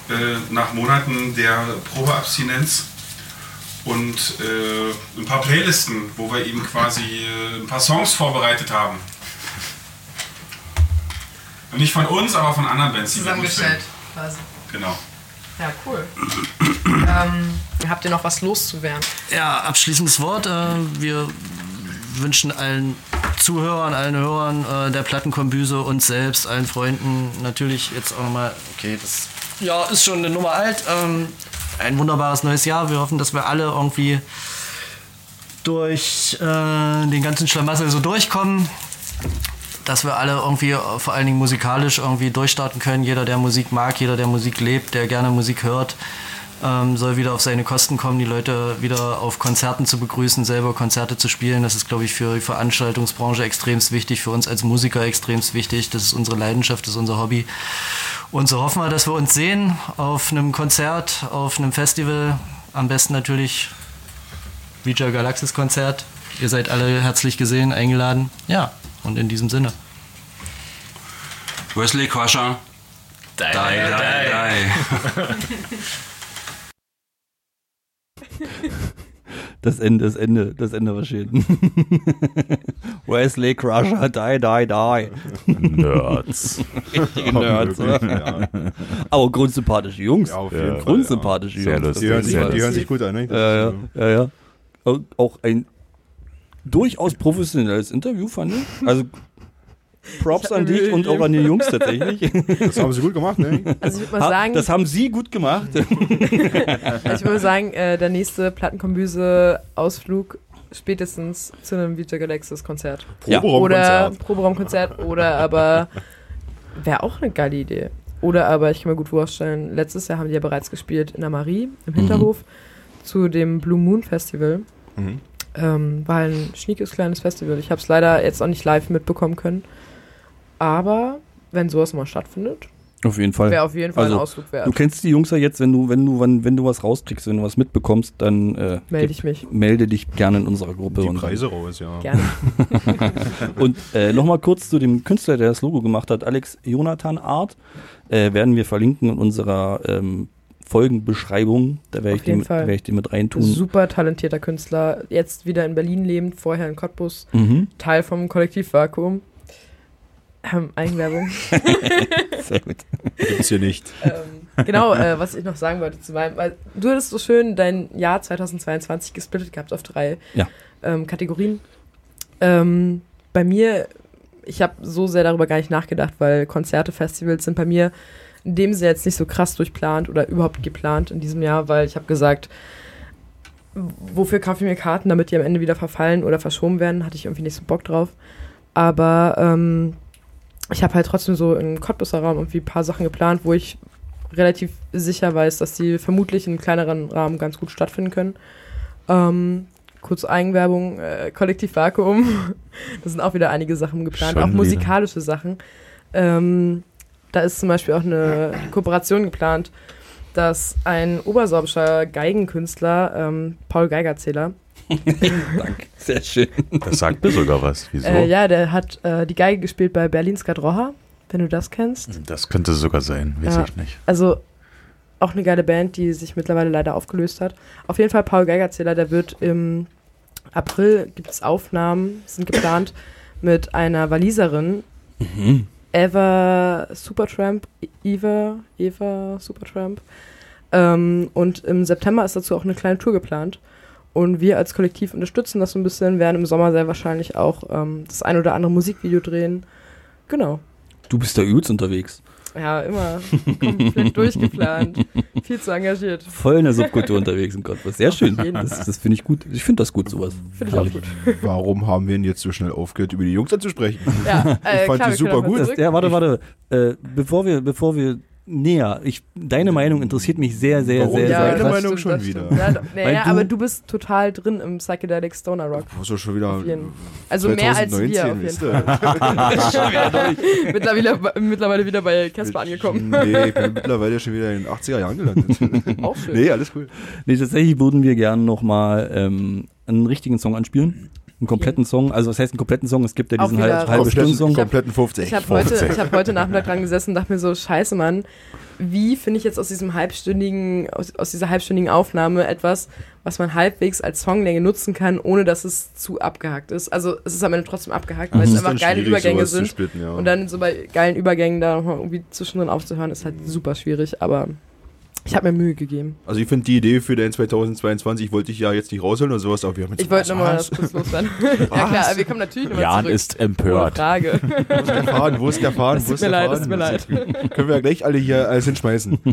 Äh, nach Monaten der Probeabstinenz. Und äh, ein paar Playlisten, wo wir ihm quasi äh, ein paar Songs vorbereitet haben. Und nicht von uns, aber von anderen Bands. die wir gut Zusammengestellt finden. quasi. Genau. Ja, cool. ähm, habt ihr noch was loszuwerden? Ja, abschließendes Wort. Äh, wir wünschen allen Zuhörern, allen Hörern äh, der Plattenkombüse, uns selbst, allen Freunden natürlich jetzt auch nochmal, okay, das ja, ist schon eine Nummer alt. Ähm, ein wunderbares neues Jahr. Wir hoffen, dass wir alle irgendwie durch äh, den ganzen Schlamassel so durchkommen. Dass wir alle irgendwie, äh, vor allen Dingen musikalisch, irgendwie durchstarten können. Jeder, der Musik mag, jeder, der Musik lebt, der gerne Musik hört, ähm, soll wieder auf seine Kosten kommen, die Leute wieder auf Konzerten zu begrüßen, selber Konzerte zu spielen. Das ist, glaube ich, für die Veranstaltungsbranche extremst wichtig, für uns als Musiker extremst wichtig. Das ist unsere Leidenschaft, das ist unser Hobby. Und so hoffen wir, dass wir uns sehen auf einem Konzert, auf einem Festival. Am besten natürlich Vija Galaxis Konzert. Ihr seid alle herzlich gesehen, eingeladen. Ja, und in diesem Sinne. Wesley Crusher. Die, die, die. Das Ende, das Ende, das Ende war schön. Wesley Crusher, die, die, die. Nerds. Richtige Nerds, ja. Aber grundsympathische Jungs. Ja, auf jeden Fall, Grundsympathische Sehr Jungs. lustig. Die hören, sich, Ja, die hören sich gut an, ne? Ja, ja, ja, ja. Auch- Auch ein durchaus professionelles Interview fand ich. Also Props an dich und auch an die Jungs tatsächlich. Das haben sie gut gemacht, ne? Also ich würde mal Ha- sagen, das haben sie gut gemacht. also ich würde mal sagen, äh, der nächste Plattenkombüse-Ausflug spätestens zu einem Vita Galaxis Konzert. Ja. Oder Proberaumkonzert. Proberaumkonzert oder aber wäre auch eine geile Idee. Oder aber ich kann mir gut vorstellen, letztes Jahr haben die ja bereits gespielt in der Marie im Hinterhof zu dem Blue Moon Festival. Mhm. Ähm, war ein schniekes kleines Festival. Ich habe es leider jetzt auch nicht live mitbekommen können. Aber wenn sowas mal stattfindet, Auf jeden Fall. wäre auf jeden Fall Also, ein Ausflug wert. Du kennst die Jungs ja jetzt, wenn du, wenn du, wenn, wenn du was rauskriegst, wenn du was mitbekommst, dann äh, Melde ich mich. melde dich gerne in unserer Gruppe. Die und- Preise raus, ja. Gerne. Und äh, nochmal kurz zu dem Künstler, der das Logo gemacht hat, Alex Jonathan Art, äh, werden wir verlinken in unserer ähm, Folgenbeschreibung. Da werde ich, die jeden mit- Fall. werd ich die mit reintun. Super talentierter Künstler. Jetzt wieder in Berlin lebend, vorher in Cottbus. Mhm. Teil vom Kollektiv Vakuum. Ähm, Eigenwerbung. Sehr gut. Gibt's hier nicht. ähm, genau, äh, was ich noch sagen wollte zu meinem, weil du hattest so schön dein Jahr 2022 gesplittet gehabt auf drei Ja. ähm, Kategorien. Ähm, bei mir, ich habe so sehr darüber gar nicht nachgedacht, weil Konzerte, Festivals sind bei mir in dem Sinne jetzt nicht so krass durchplant oder überhaupt geplant in diesem Jahr, weil ich habe gesagt, wofür kaufe ich mir Karten, damit die am Ende wieder verfallen oder verschoben werden, hatte ich irgendwie nicht so Bock drauf. Aber ähm, ich habe halt trotzdem so im Cottbusser Raum irgendwie ein paar Sachen geplant, wo ich relativ sicher weiß, dass die vermutlich in kleineren Rahmen ganz gut stattfinden können. Ähm, kurz Eigenwerbung, äh, Kollektiv Vakuum. da sind auch wieder einige Sachen geplant, Schon auch wieder. musikalische Sachen. Ähm, da ist zum Beispiel auch eine Kooperation geplant, dass ein obersorbischer Geigenkünstler, ähm, Paul Geigerzähler, Danke. Sehr schön. Das sagt mir sogar was. Wieso? äh, ja, der hat äh, die Geige gespielt bei Berlinska Droha, wenn du das kennst. Das könnte sogar sein, weiß Ja. ich nicht. Also auch eine geile Band, die sich mittlerweile leider aufgelöst hat. Auf jeden Fall Paul Geigerzähler, der wird im April, gibt es Aufnahmen, sind geplant mit einer Waliserin, Mhm. Eva Supertramp, Eva, Eva Supertramp. Ähm, und im September ist dazu auch eine kleine Tour geplant. Und wir als Kollektiv unterstützen das so ein bisschen, werden im Sommer sehr wahrscheinlich auch ähm, das ein oder andere Musikvideo drehen. Genau. Du bist da übelst unterwegs. Ja, immer komplett durchgeplant. Viel zu engagiert. Voll in der Subkultur unterwegs im Cottbus. Sehr schön. Das, das finde ich gut. Ich finde das gut, sowas. Finde ich auch gut. Warum haben wir ihn jetzt so schnell aufgehört, über die Jungs anzusprechen? Ja, äh, Ich fand klar, die super gut. Das, ja, warte, warte. Äh, bevor wir, bevor wir näher, ich, deine Meinung interessiert mich sehr, sehr, Warum? sehr, Ja, sehr deine krass. Meinung schon wieder. Ja, naja, du- aber du bist total drin im Psychedelic Stoner Rock. Doch schon wieder. Also mehr als wir auf jeden Fall. du? mittlerweile, mittlerweile wieder bei Casper angekommen. Nee, ich bin mittlerweile schon wieder in den 80er Jahren gelandet. Auch schön. nee, alles cool. Nee, tatsächlich würden wir gerne nochmal ähm, einen richtigen Song anspielen. Einen kompletten Song. Also was heißt einen kompletten Song? Es gibt ja Auch diesen wieder halb, halbe raus. Stunden Song. Ich hab- kompletten 50. Ich habe heute, ich hab heute Nachmittag dran gesessen und dachte mir so, scheiße Mann, wie finde ich jetzt aus diesem halbstündigen, aus, aus dieser halbstündigen Aufnahme etwas, was man halbwegs als Songlänge nutzen kann, ohne dass es zu abgehackt ist. Also es ist am Ende trotzdem abgehackt, weil Mhm. es Ist einfach geile Übergänge sind. splitten, ja. Und dann so bei geilen Übergängen da nochmal irgendwie zwischendrin aufzuhören, ist halt super schwierig, aber ich habe mir Mühe gegeben. Also ich finde die Idee für den 2022 wollte ich ja jetzt nicht rausholen oder sowas, aber wir haben jetzt Ich wollte nochmal das kurz loswerden. ja klar, wir kommen natürlich nochmal Jan zurück. ist empört. Frage. Wo ist der Faden? Wo ist der Faden? Es Wo tut ist mir der leid, Faden? es tut mir leid. Können wir ja gleich alle hier alles hinschmeißen.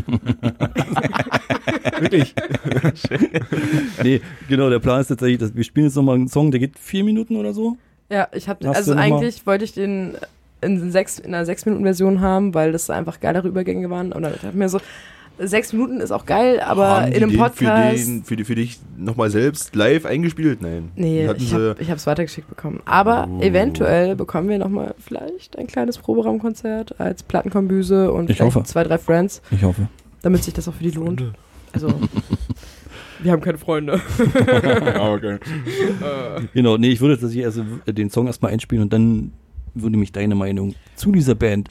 Wirklich. Nee, genau, der Plan ist tatsächlich, dass wir spielen jetzt nochmal einen Song, der geht vier Minuten oder so. Ja, ich habe also eigentlich wollte ich den in, sechs, in einer 6-Minuten-Version haben, weil das einfach geilere Übergänge waren. Und dann dachte ich mir so, sechs Minuten ist auch geil, aber Haben die in einem den Podcast. Für, den, für, die, für dich nochmal selbst live eingespielt? Nein. Nee, ich habe es weitergeschickt bekommen. Aber Oh. eventuell bekommen wir nochmal vielleicht ein kleines Proberaumkonzert als Plattenkombüse und Ich vielleicht hoffe. zwei, drei Friends, Ich hoffe. damit sich das auch für die lohnt. Also, wir haben keine Freunde. Ja, okay. Genau, nee, ich würde tatsächlich also den Song erstmal einspielen und dann würde mich deine Meinung zu dieser Band.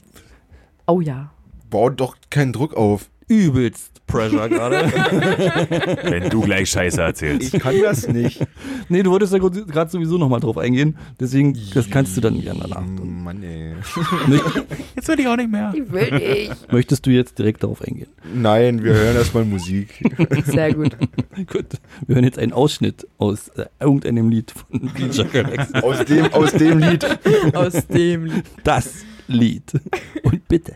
Oh ja. Bau doch keinen Druck auf. Übelst Pressure gerade. Wenn du gleich Scheiße erzählst. Ich kann das nicht. nee, du wolltest ja gerade sowieso nochmal drauf eingehen. Deswegen, das kannst du dann gerne danach. tun. Mann, ey. Jetzt will ich auch nicht mehr. Ich will nicht. Möchtest du jetzt direkt darauf eingehen? Nein, wir hören erstmal Musik. Sehr gut. Gut. Wir hören jetzt einen Ausschnitt aus äh, irgendeinem Lied von DJ Galaxy. Aus dem, aus dem Lied. Aus dem Lied. Das Lied. Und bitte.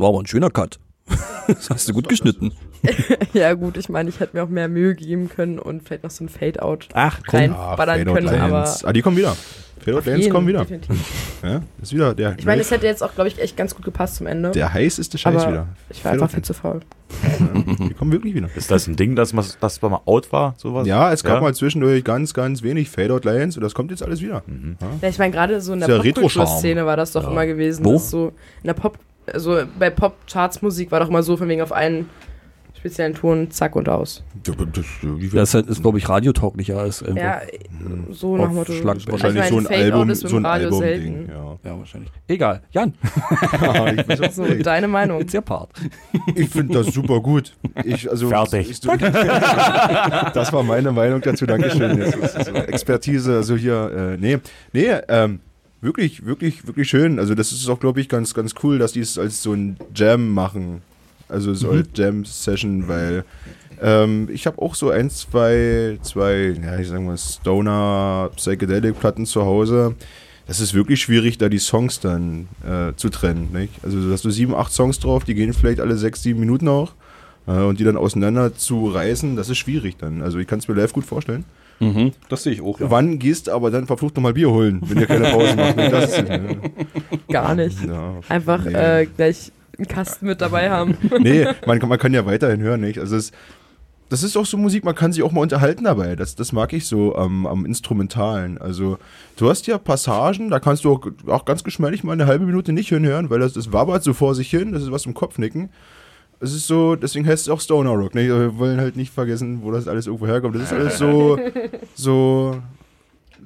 War aber ein schöner Cut. Das hast du gut geschnitten. Ja, gut, ich meine, ich hätte mir auch mehr Mühe geben können und vielleicht noch so ein Fade-Out Ach, komm. reinballern Fade-Out können, aber. Lines. Ah, die kommen wieder. Fade-Out jeden, kommen wieder. definitiv. Ja, ist wieder der, Ich meine, es hätte jetzt auch, glaube ich, echt ganz gut gepasst zum Ende. der heißeste Scheiß aber wieder. ich war einfach viel zu faul. Die kommen wirklich wieder. Ist das ein Ding, dass man das mal out war? Sowas? Ja, es gab Ja? mal zwischendurch ganz, ganz wenig Fade-Out-Lines und das kommt jetzt alles wieder. Ja. Ja, ich meine, gerade so in der Ist. Popkultur-Szene war das doch immer gewesen. Wo? dass So in der Pop, also bei Pop-Charts-Musik war doch immer so, von wegen auf einen speziellen Ton, zack und aus. Das, viel- Das ist, halt- ist glaube ich, radiotauglicher als einfach. Ja, so nach Motto. Schlag- Ich wahrscheinlich so ein Album, ist so ein Radio Album-Ding. selten. Ja. Ja, wahrscheinlich. Egal. Jan, auch So, deine Meinung. jetzt Ihr Part. Ich finde das super gut. Ich, also, Fertig. Ich, das war meine Meinung dazu. Dankeschön. Jetzt ist so Expertise, also hier, äh, nee, nee, ähm, wirklich, wirklich, wirklich schön. Also das ist auch, glaube ich, ganz, ganz cool, dass die es als so ein Jam machen. Also so als Jam-Session, weil ähm, ich habe auch so ein, zwei, zwei, ja, ich sag mal, Stoner, Psychedelic-Platten zu Hause. Das ist wirklich schwierig, da die Songs dann äh, zu trennen. Nicht? Also da hast du sieben, acht Songs drauf, die gehen vielleicht alle sechs, sieben Minuten auch. Äh, und die dann auseinander zu reißen, das ist schwierig dann. Also ich kann es mir live gut vorstellen. Mhm, das sehe ich auch. Ja. Wann gehst du aber dann verflucht nochmal Bier holen, wenn ihr keine Pause macht? Ne? Das ist, äh, Gar nicht. ja. Einfach Nee. äh, gleich einen Kasten mit dabei haben. nee, man, kann- man kann ja weiterhin hören, nicht? Also es, das ist auch so Musik, man kann sich auch mal unterhalten dabei. Das, das mag ich so am, am Instrumentalen. Also du hast ja Passagen, da kannst du auch, auch ganz geschmeidig mal eine halbe Minute nicht hinhören, weil das, das wabert so vor sich hin, das ist was im Kopfnicken. Es ist so, deswegen heißt es auch Stoner Rock. Ne? Wir wollen halt nicht vergessen, wo das alles irgendwo herkommt. Das ist alles so, so,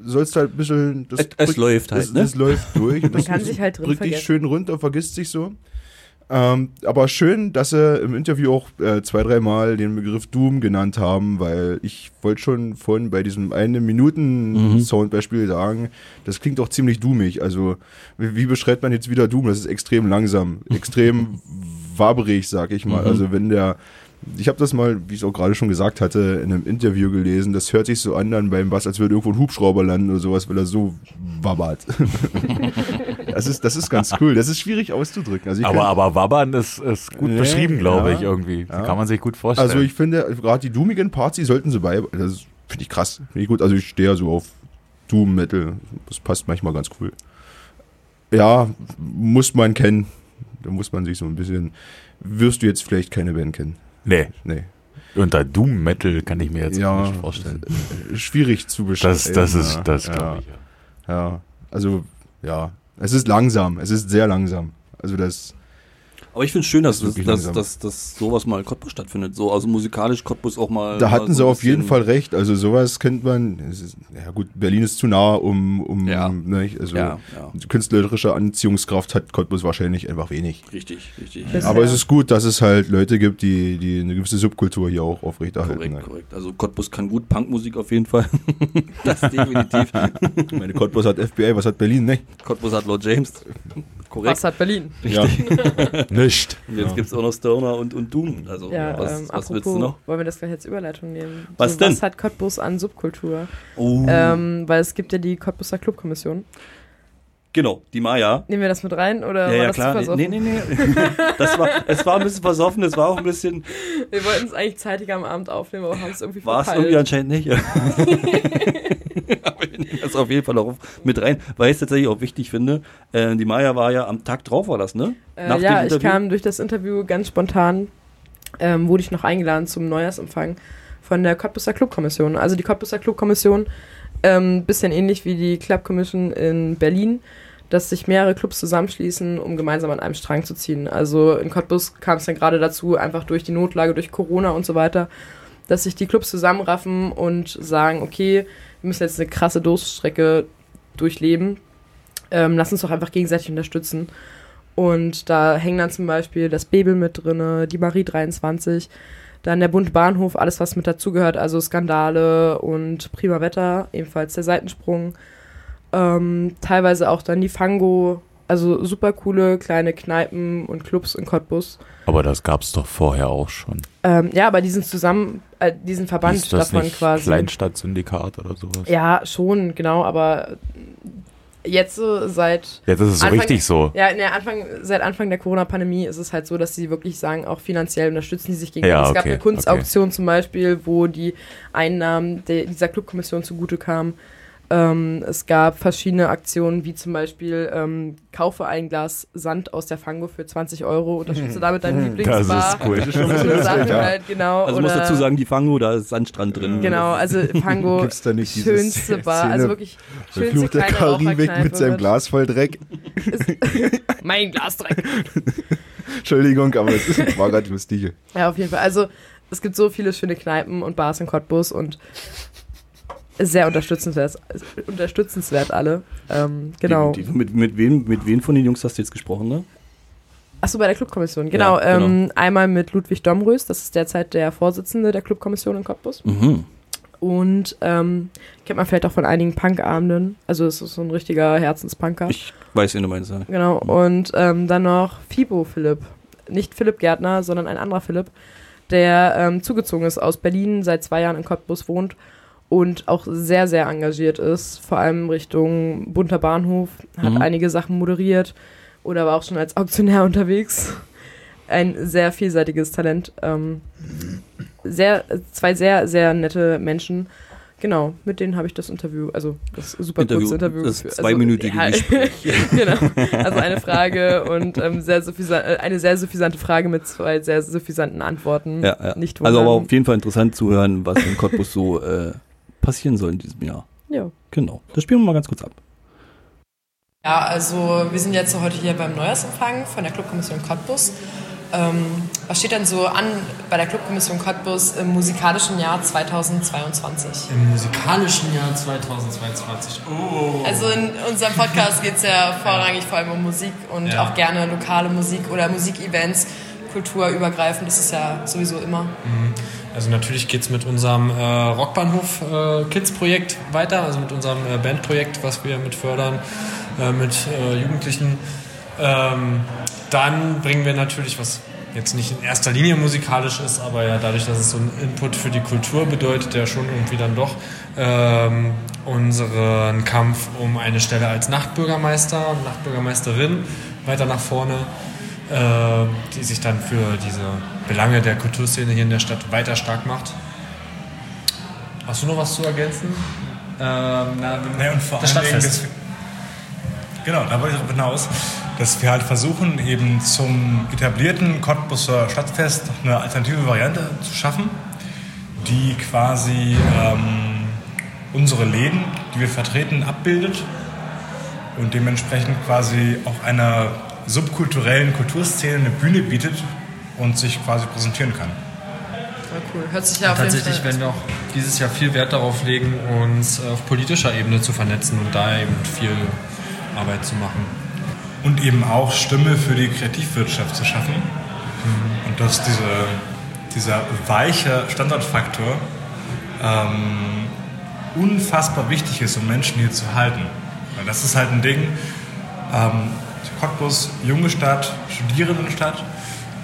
sollst halt ein bisschen. Das Es- es läuft halt, das, ne? Das läuft durch. Man kann sich halt drin Drückt dich schön runter, vergisst sich so. Ähm, aber schön, dass sie im Interview auch äh, zwei, dreimal den Begriff Doom genannt haben, weil ich wollte schon vorhin bei diesem eine Minuten Soundbeispiel sagen, das klingt doch ziemlich doomig. Also wie, wie beschreibt man jetzt wieder Doom? Das ist extrem langsam, extrem waberig, sag ich mal. Also wenn der ich habe das mal, wie ich es auch gerade schon gesagt hatte, in einem Interview gelesen. Das hört sich so an dann beim Bass, als würde irgendwo ein Hubschrauber landen oder sowas, weil er so wabbert. das, ist, das ist ganz cool. Das ist schwierig auszudrücken. Also Aber, aber Wabbern ist, ist gut Nee, beschrieben, glaube ja. ich, irgendwie. Ja. Kann man sich gut vorstellen. Also ich finde, gerade die doomigen Parts, die sollten sie bei. Das finde ich krass. Finde ich gut. Also ich stehe ja so auf Doom Metal. Das passt manchmal ganz cool. Ja, muss man kennen. Da muss man sich so ein bisschen. Wirst du jetzt vielleicht keine Band kennen? nee, Nee. unter Doom Metal kann ich mir jetzt Ja. nicht vorstellen. Schwierig zu beschreiben. Das, das ist, das ja. glaube ich. Ja. Ja, also ja, es ist langsam, es ist sehr langsam. Also das, Aber ich finde es schön, dass, Das dass, dass, dass, sowas mal in Cottbus stattfindet. So, also musikalisch Cottbus auch mal. da mal hatten so sie auf jeden Fall recht. Also sowas kennt man. Ist, ja gut, Berlin ist zu nah, um, um Ja. ne, also Ja, ja. künstlerische Anziehungskraft hat Cottbus wahrscheinlich einfach wenig. Richtig, richtig. Das- Aber ja. es ist gut, dass es halt Leute gibt, die, die eine gewisse Subkultur hier auch aufrechterhalten. Korrekt, ne. korrekt. Also Cottbus kann gut Punkmusik auf jeden Fall. das definitiv. Ich meine, Cottbus hat FBI, was hat Berlin? Ne? Cottbus hat Lord James. Korrekt. Was hat Berlin? Ja. Nicht. Und jetzt gibt's auch noch Stoner und, und Doom. Also, Ja, was, ähm, was willst du noch? wollen wir das gleich als Überleitung nehmen? Was so, denn? Was hat Cottbus an Subkultur? Oh, Ähm, weil es gibt ja die Cottbuser Clubkommission. genau, die Maya. Nehmen wir das mit rein oder Ja, war ja, das klar. zu versoffen? Nee, nee, nee. Das war, es war ein bisschen versoffen, es war auch ein bisschen, Wir wollten es eigentlich zeitig am Abend aufnehmen, aber haben es irgendwie war es irgendwie anscheinend nicht. Wir nehmen das auf jeden Fall auch mit rein, weil ich es tatsächlich auch wichtig finde. Äh, die Maya war ja am Tag drauf, war das, ne? Äh, ja, ich kam durch das Interview ganz spontan, ähm, wurde ich noch eingeladen zum Neujahrsempfang von der Cottbuser Clubkommission. Also die Cottbuser Clubkommission, ähm, bisschen ähnlich wie die Club Commission in Berlin, dass sich mehrere Clubs zusammenschließen, um gemeinsam an einem Strang zu ziehen. Also in Cottbus kam es dann gerade dazu, einfach durch die Notlage, durch Corona und so weiter, dass sich die Clubs zusammenraffen und sagen, okay, wir müssen jetzt eine krasse Durststrecke durchleben. Ähm, lass uns doch einfach gegenseitig unterstützen. Und da hängen dann zum Beispiel das Bebel mit drin, die Marie 23, dann der Bund Bahnhof, alles was mit dazugehört, also Skandale und Prima Wetter, ebenfalls der Seitensprung. Ähm, teilweise auch dann die Fango, also super coole kleine Kneipen und Clubs in Cottbus. Aber das gab es doch vorher auch schon. Ähm, ja, aber diesen zusammen, äh, diesen Verband Ist das davon nicht quasi. Kleinstadtsyndikat oder sowas? Ja, schon, genau, aber jetzt so seit Jetzt ist es so Anfang- richtig so. Ja, ne, Anfang, seit Anfang der Corona-Pandemie ist es halt so, dass sie wirklich sagen, auch finanziell unterstützen die sich gegenseitig. Ja, es gab okay, eine Kunstauktion zum Beispiel, wo die Einnahmen der, dieser Clubkommission zugute kamen. Ähm, es gab verschiedene Aktionen, wie zum Beispiel ähm, kaufe ein Glas Sand aus der Fango für 20 Euro, unterstütze damit deinen Lieblingsbar. Das ist cool. Das ist Sachen ja. halt, genau. Also muss dazu sagen, die Fango, da ist Sandstrand drin. Genau, also Fango, Gibt's da nicht schönste Bar, Szene, also wirklich Der schönste Fluch der Karibik mit seinem Glas voll Dreck. Mein Glasdreck. Entschuldigung, aber es ist- war gerade lustig. Ja, auf jeden Fall. Also es gibt so viele schöne Kneipen und Bars in Cottbus und sehr unterstützenswert, unterstützenswert alle. Ähm, genau. Mit, mit, wem, mit wem von den Jungs hast du jetzt gesprochen, ne? Achso, bei der Clubkommission. Genau, Ja, genau. Ähm, einmal mit Ludwig Domrös, das ist derzeit der Vorsitzende der Clubkommission in Cottbus. Mhm. Und ähm, kennt man vielleicht auch von einigen Punkabenden. Also es ist so ein richtiger Herzenspunker. Ich weiß, wen du meinst. Ja. Genau. Und ähm, dann noch Fibo Philipp. Nicht Philipp Gärtner, sondern ein anderer Philipp, der ähm, zugezogen ist aus Berlin, seit zwei Jahren in Cottbus wohnt und auch sehr, sehr engagiert ist, vor allem Richtung bunter Bahnhof, hat Mhm. einige Sachen moderiert oder war auch schon als Auktionär unterwegs. Ein sehr vielseitiges Talent. Ähm, sehr, zwei sehr, sehr nette Menschen. Genau, mit denen habe ich das Interview, also das super Interview, kurze Interview das geführt. zweiminütige also, genau, also eine Frage und ähm, sehr äh, eine sehr suffisante Frage mit zwei sehr suffisanten Antworten. Ja, ja. Nicht also aber auf jeden Fall interessant zu hören, was in Cottbus so äh, passieren soll in diesem Jahr. Ja. Genau. Das spielen wir mal ganz kurz ab. Ja, also wir sind jetzt heute hier beim Neujahrsempfang von der Clubkommission Cottbus. Ähm, was steht denn so an bei der Clubkommission Cottbus im musikalischen Jahr 2022? Im musikalischen Jahr 2022. Oh. Also in unserem Podcast geht es ja vorrangig vor allem um Musik und Ja. auch gerne lokale Musik oder Musikevents, kulturübergreifend, das ist ja sowieso immer. Also natürlich geht es mit unserem äh, Rockbahnhof äh, weiter, also mit unserem äh, Bandprojekt, was wir mit fördern, äh, mit äh, Jugendlichen. Ähm, dann bringen wir natürlich, was jetzt nicht in erster Linie musikalisch ist, aber ja dadurch, dass es so ein Input für die Kultur bedeutet, ja schon irgendwie dann doch ähm, unseren Kampf um eine Stelle als Nachtbürgermeister und Nachtbürgermeisterin weiter nach vorne, äh, die sich dann für diese Belange der Kulturszene hier in der Stadt weiter stark macht. Hast du noch was zu ergänzen? Ähm, na, Nee, und vor das allen Dingen, Stadtfest. dass wir, genau, da wollte ich darauf hinaus, dass wir halt versuchen, eben zum etablierten Cottbuser Stadtfest noch eine alternative Variante zu schaffen, die quasi ähm, unsere Läden, die wir vertreten, abbildet und dementsprechend quasi auch einer subkulturellen Kulturszene eine Bühne bietet und sich quasi präsentieren kann. Ja, cool. Hört sich ja auf jeden Tatsächlich Fall werden wir auch dieses Jahr viel Wert darauf legen, uns auf politischer Ebene zu vernetzen und da eben viel Arbeit zu machen. und eben auch Stimme für die Kreativwirtschaft zu schaffen. Und dass diese, dieser weiche Standortfaktor ähm, unfassbar wichtig ist, um Menschen hier zu halten. Weil das ist halt ein Ding, ähm, Cottbus, junge Stadt, Studierendenstadt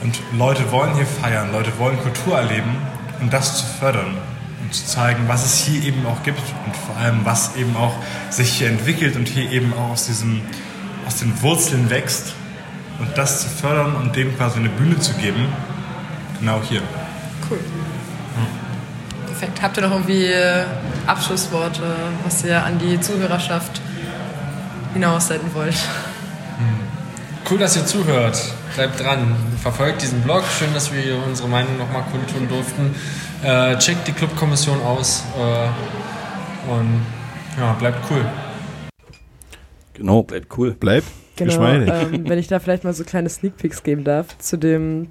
und Leute wollen hier feiern, Leute wollen Kultur erleben und das zu fördern und zu zeigen, was es hier eben auch gibt und vor allem, was eben auch sich hier entwickelt und hier eben auch aus diesem aus den Wurzeln wächst und das zu fördern und dem quasi eine Bühne zu geben, genau hier. cool. Perfekt. Habt ihr noch irgendwie äh, Abschlussworte, was ihr an die Zuhörerschaft hinaussenden wollt? Cool, dass ihr zuhört. Bleibt dran. Verfolgt diesen Blog. Schön, dass wir hier unsere Meinung nochmal kundtun durften. Äh, checkt die Clubkommission aus. Äh, und ja, bleibt cool. Genau, bleibt cool. Bleibt Genau, geschmeidig. ähm, wenn ich da vielleicht mal so kleine Sneak Peeks geben darf zu dem,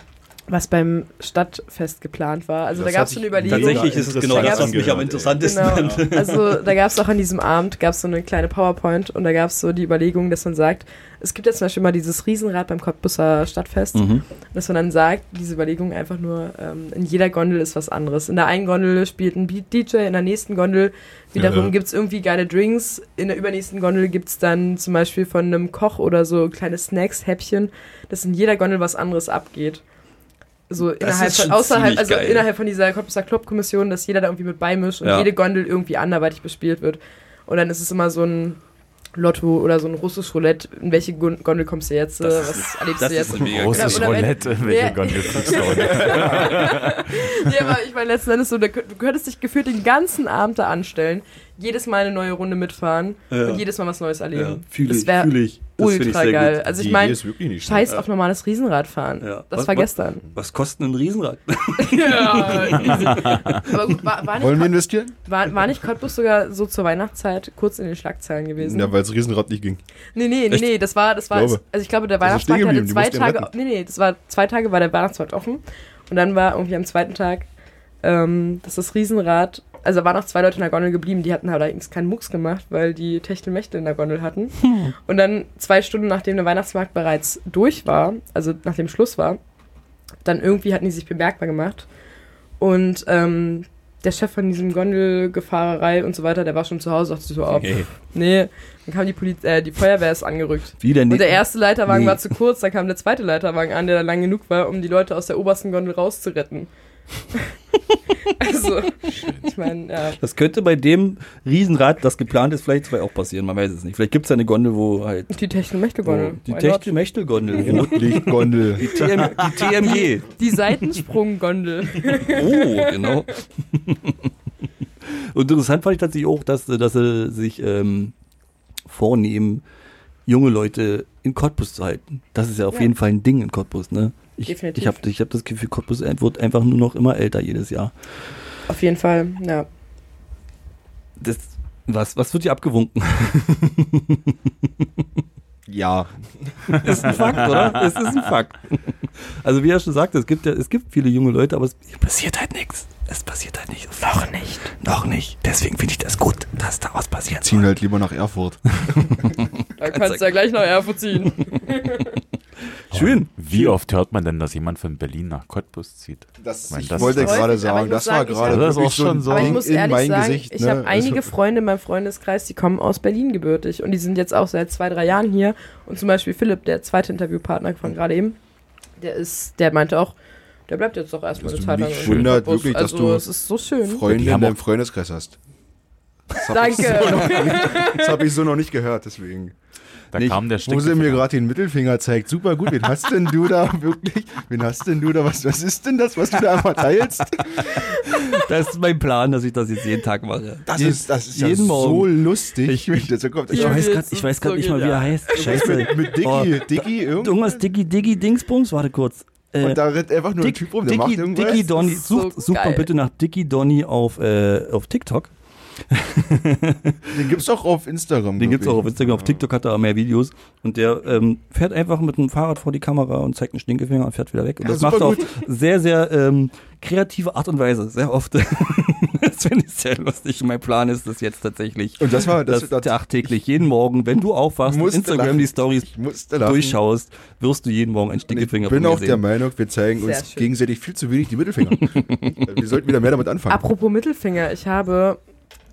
was beim Stadtfest geplant war. Also Das da gab es sich eine Überlegung. Tatsächlich ist es genau Da das, was mich am interessantesten Genau. fand. Also da gab es auch an diesem Abend gab's so eine kleine PowerPoint und da gab es so die Überlegung, dass man sagt, es gibt jetzt zum Beispiel mal dieses Riesenrad beim Cottbusser Stadtfest, Mhm. dass man dann sagt, diese Überlegung einfach nur, ähm, in jeder Gondel ist was anderes. In der einen Gondel spielt ein Beat DJ, in der nächsten Gondel wiederum Ja. gibt's irgendwie geile Drinks, in der übernächsten Gondel gibt's dann zum Beispiel von einem Koch oder so kleine Snacks, Häppchen, dass in jeder Gondel was anderes abgeht. So innerhalb von, außerhalb, also geil. innerhalb von dieser Cottbusser Clubkommission, dass jeder da irgendwie mit beimischt und Ja. jede Gondel irgendwie anderweitig bespielt wird. Und dann ist es immer so ein Lotto oder so ein russisches Roulette. In welche Gon- Gondel kommst du jetzt? äh, Das was ist- erlebst das du jetzt? ist mega oder wenn- Roulette, welche Ja. Gondel fliegst du heute? ja, aber ich meine, letzten Endes so, du könntest dich gefühlt den ganzen Abend da anstellen. jedes Mal eine neue Runde mitfahren Ja. und jedes Mal was Neues erleben. Ja, fühle das ich, wäre fühle ich. Ultra geil. gut. Also ich meine, nicht scheiß auf normales Riesenradfahren. Ja. Das Was- war was- gestern. Was kostet ein Riesenrad? ja. Aber gut, war, war, Wollen wir nicht, investieren? war, war nicht Cottbus sogar so zur Weihnachtszeit kurz in den Schlagzeilen gewesen? Ja, weil das Riesenrad nicht ging. Nee, nee, nee, Echt? nee, das war, das war, Glaube. also ich glaube, der Weihnachtsmarkt hatte zwei Tage, nee, nee, das war, zwei Tage war der Weihnachtsmarkt offen und dann war irgendwie am zweiten Tag, ähm, dass das Riesenrad, also waren noch zwei Leute in der Gondel geblieben, die hatten allerdings keinen Mucks gemacht, weil die Techtelmächte in der Gondel hatten. Und dann zwei Stunden nachdem der Weihnachtsmarkt bereits durch war, also nachdem Schluss war, dann irgendwie hatten die sich bemerkbar gemacht und ähm, der Chef von diesem Gondelgefahrerei und so weiter, der war schon zu Hause, dachte so, oh, Okay. pff, nee, dann kam die, Poliz äh, die Feuerwehr ist angerückt. Wie denn? Und der erste Leiterwagen Nee. war zu kurz, dann kam der zweite Leiterwagen an, der dann lang genug war, um die Leute aus der obersten Gondel rauszuretten. also, ich meine, ja. Das könnte bei dem Riesenrad, das geplant ist, vielleicht zwei auch passieren. Man weiß es nicht. Vielleicht gibt es ja eine Gondel, wo halt. Die Techtelmächte-Gondel. wo- Die genau. Rotlichtgondel. Die, TM, die TMG. Die Seitensprung-Gondel. Oh, genau. Und interessant fand ich tatsächlich auch, dass, dass sie sich ähm, vornehmen, junge Leute in Cottbus zu halten. Das ist ja auf Ja. jeden Fall ein Ding in Cottbus, ne? Ich, Definitiv. ich habe ich hab das Gefühl, Cottbus wird einfach nur noch immer älter jedes Jahr. Auf jeden Fall, ja. Das, was, was wird hier abgewunken? Ja. ist ein Fakt, oder? Es ist ein Fakt. Also wie er schon sagte, es gibt ja, es gibt viele junge Leute, aber es passiert halt nichts. Es passiert halt nicht. Noch nicht. Noch nicht. Deswegen finde ich das gut, dass da was passiert. Ziehen halt lieber nach Erfurt. Da kannst du ja gleich nach Erfurt ziehen. Schön. Wie oft hört man denn, dass jemand von Berlin nach Cottbus zieht? Das, meine, ich das wollte ist- gerade ich sagen, das war sagen, ich gerade hab- Das auch so schon so. Aber ich muss in ehrlich mein sagen, Gesicht. ich ne? habe einige Also, Freunde in meinem Freundeskreis, die kommen aus Berlin gebürtig und die sind jetzt auch seit zwei, drei Jahren hier. Und zum Beispiel Philipp, der zweite Interviewpartner von gerade eben, der ist, der meinte auch, der bleibt jetzt doch erstmal eine du Zeit lang mich in wundert wirklich, dass also, du es ist so schön. Freunde Die in deinem Freundeskreis hast. Das hab ich so Danke. nicht- Das habe ich so noch nicht gehört, deswegen. Da Nicht, kam der Wo sie mir gerade den Mittelfinger zeigt. Super gut. Wen hast denn du da wirklich? Wen hast denn du da? Was, was ist denn das, was du da einmal teilst? Das ist mein Plan, dass ich das jetzt jeden Tag mache. Das ist, das ist ja jeden so Morgen. lustig. Ich- das so kommt. Ich Ja, ich weiß grad so nicht mal, wie er heißt. Scheiße. mit, mit Dicky, Oh, Dicky irgendwas. Irgendwas Dicky, Diggy, Dingsbums, warte kurz. Äh, Und da rennt einfach nur ein Typ rum, der macht Dicky, irgendwas. Dicky Donny, ist so sucht, sucht mal bitte nach Dicky Donny auf, äh, auf TikTok. Den gibt's auch auf Instagram. Den glaub gibt's auch auf Instagram, auf TikTok hat er auch mehr Videos. Und der ähm, fährt einfach mit dem Fahrrad vor die Kamera und zeigt einen Stinkefinger und fährt wieder weg. Und Ja, das macht er auf sehr, sehr ähm, kreative Art und Weise. Sehr oft. das finde ich sehr lustig. Mein Plan ist das jetzt tatsächlich. Und das war, das, Das, das, tagtäglich, jeden Morgen, wenn du aufwachst und Instagram lachen. die Stories durchschaust, wirst du jeden Morgen einen Und ich Stinkefinger bin auch der sehen. Meinung, wir zeigen Sehr uns schön. gegenseitig viel zu wenig die Mittelfinger. wir sollten wieder mehr damit anfangen. Apropos Mittelfinger, ich habe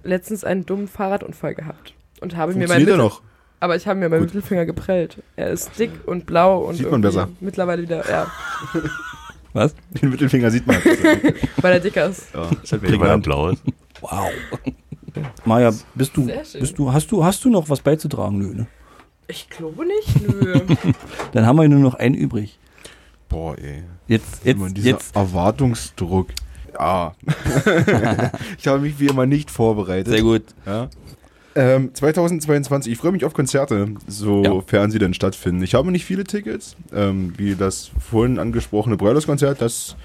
letztens einen dummen Fahrradunfall gehabt. Und habe mir meinen Mittel noch? Aber ich habe mir meinen Gut. Mittelfinger geprellt. Er ist dick und blau und Sieht man besser. mittlerweile wieder, ja, Was? Den Mittelfinger sieht man. weil er dicker ist. ja, ist halt Weil er blau ist. Wow. Maja, bist du, Sehr schön. bist du, hast du, hast du noch was beizutragen? Nö, ne? Ich glaube nicht, nö. Dann haben wir nur noch einen übrig. Boah, ey. Jetzt, Immer jetzt, dieser jetzt. Erwartungsdruck. Ja. ich habe mich wie immer nicht vorbereitet. Sehr gut. Ja. Ähm, 2022, ich freue mich auf Konzerte, sofern sie denn stattfinden. Ich habe nicht viele Tickets, ähm, wie das vorhin angesprochene Broilers-Konzert. Das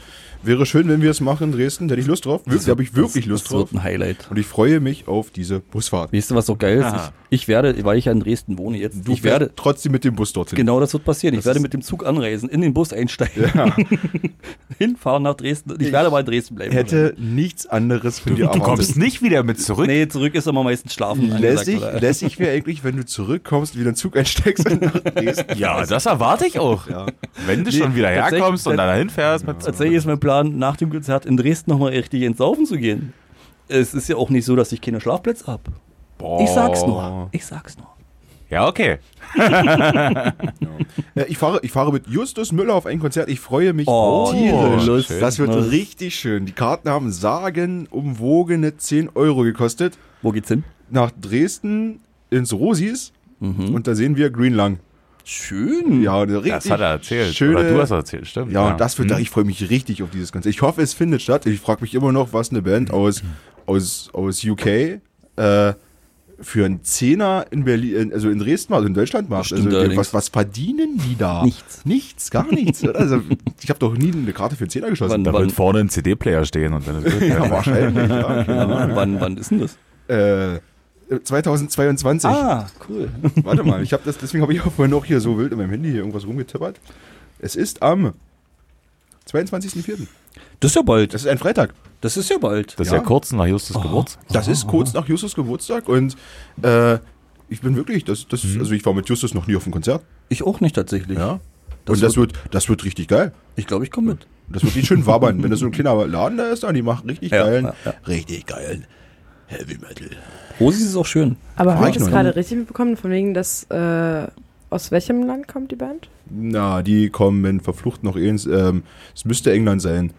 wäre schön, wenn wir es machen in Dresden. Da hätte ich Lust drauf. Wirklich, da habe ich wirklich das, Lust das drauf. wird ein Highlight. Und ich freue mich auf diese Busfahrt. Weißt du, was so geil ist? Ich, ich werde, weil ich ja in Dresden wohne jetzt, Du ich werde, trotzdem mit dem Bus dorthin. genau das wird passieren. Ich Das werde ist- mit dem Zug anreisen, in den Bus einsteigen, Ja, hinfahren nach Dresden. Ich, Ich werde aber in Dresden bleiben. hätte nichts anderes von dir Du kommst nicht wieder mit zurück. Nee, zurück ist immer meistens schlafen. Lässig, oder? lässig wäre eigentlich, wenn du zurückkommst, wieder in den Zug einsteigst und nach Dresden Ja, das erwarte ich auch. Ja. Wenn du Nee, schon wieder herkommst und dann dahin fährst. Mit Tatsächlich ist mein Plan, nach dem Konzert in Dresden nochmal richtig ins Saufen zu gehen. Es ist ja auch nicht so, dass ich keine Schlafplätze habe. Ich sag's nur. Ich sag's nur. Ja, okay. Ja, ich, fahre, ich fahre mit Justus Müller auf ein Konzert. Ich freue mich Oh, tierisch. lustig. Das wird Was? richtig schön. Die Karten haben sagenumwogene 10 Euro gekostet. Wo geht's hin? Nach Dresden ins Rosis. Mhm. Und da sehen wir Green Lang. Schön. Ja, richtig Das hat er erzählt. Schöne, Oder du hast erzählt, stimmt. Ja, und das wird, Hm. ich freue mich richtig auf dieses Konzert. Ich hoffe, es findet statt. Ich frage mich immer noch, was eine Band aus, aus, aus UK äh, für einen Zehner in Berlin, also in Dresden, also in Deutschland macht. Also, was, was verdienen die da? Nichts. Nichts, gar nichts. Also, ich habe doch nie eine Karte für einen Zehner geschossen. Wann- Da wann- wird vorne ein CD-Player stehen und dann. Ja, wahrscheinlich. Ja, Ahnung. wann, wann ist denn das? äh, 2022. Ah, cool. Warte mal, ich habe das, deswegen habe ich auch vorhin noch hier so wild in meinem Handy hier irgendwas rumgetippert. Es ist am 22.04. Das ist ja bald. Das ist ein Freitag. Das ist ja bald. Das ist Ja. ja kurz nach Justus Oh. Geburtstag. Das ist kurz nach Justus Geburtstag und äh, ich bin wirklich, das, das, Mhm. also ich war mit Justus noch nie auf einem Konzert. Ich auch nicht tatsächlich. Ja. Das und das wird, das wird richtig geil. Ich glaube, ich komme mit. Das wird richtig schön wabbern. Wenn das so ein kleiner Laden da ist, dann die machen richtig Ja, geilen, ja, ja. richtig geilen Heavy Metal. Rosis ist auch schön. Aber habe ich das gerade richtig mitbekommen, von wegen, dass äh, aus welchem Land kommt die Band? Na, die kommen verflucht noch ins, ähm, es müsste England sein.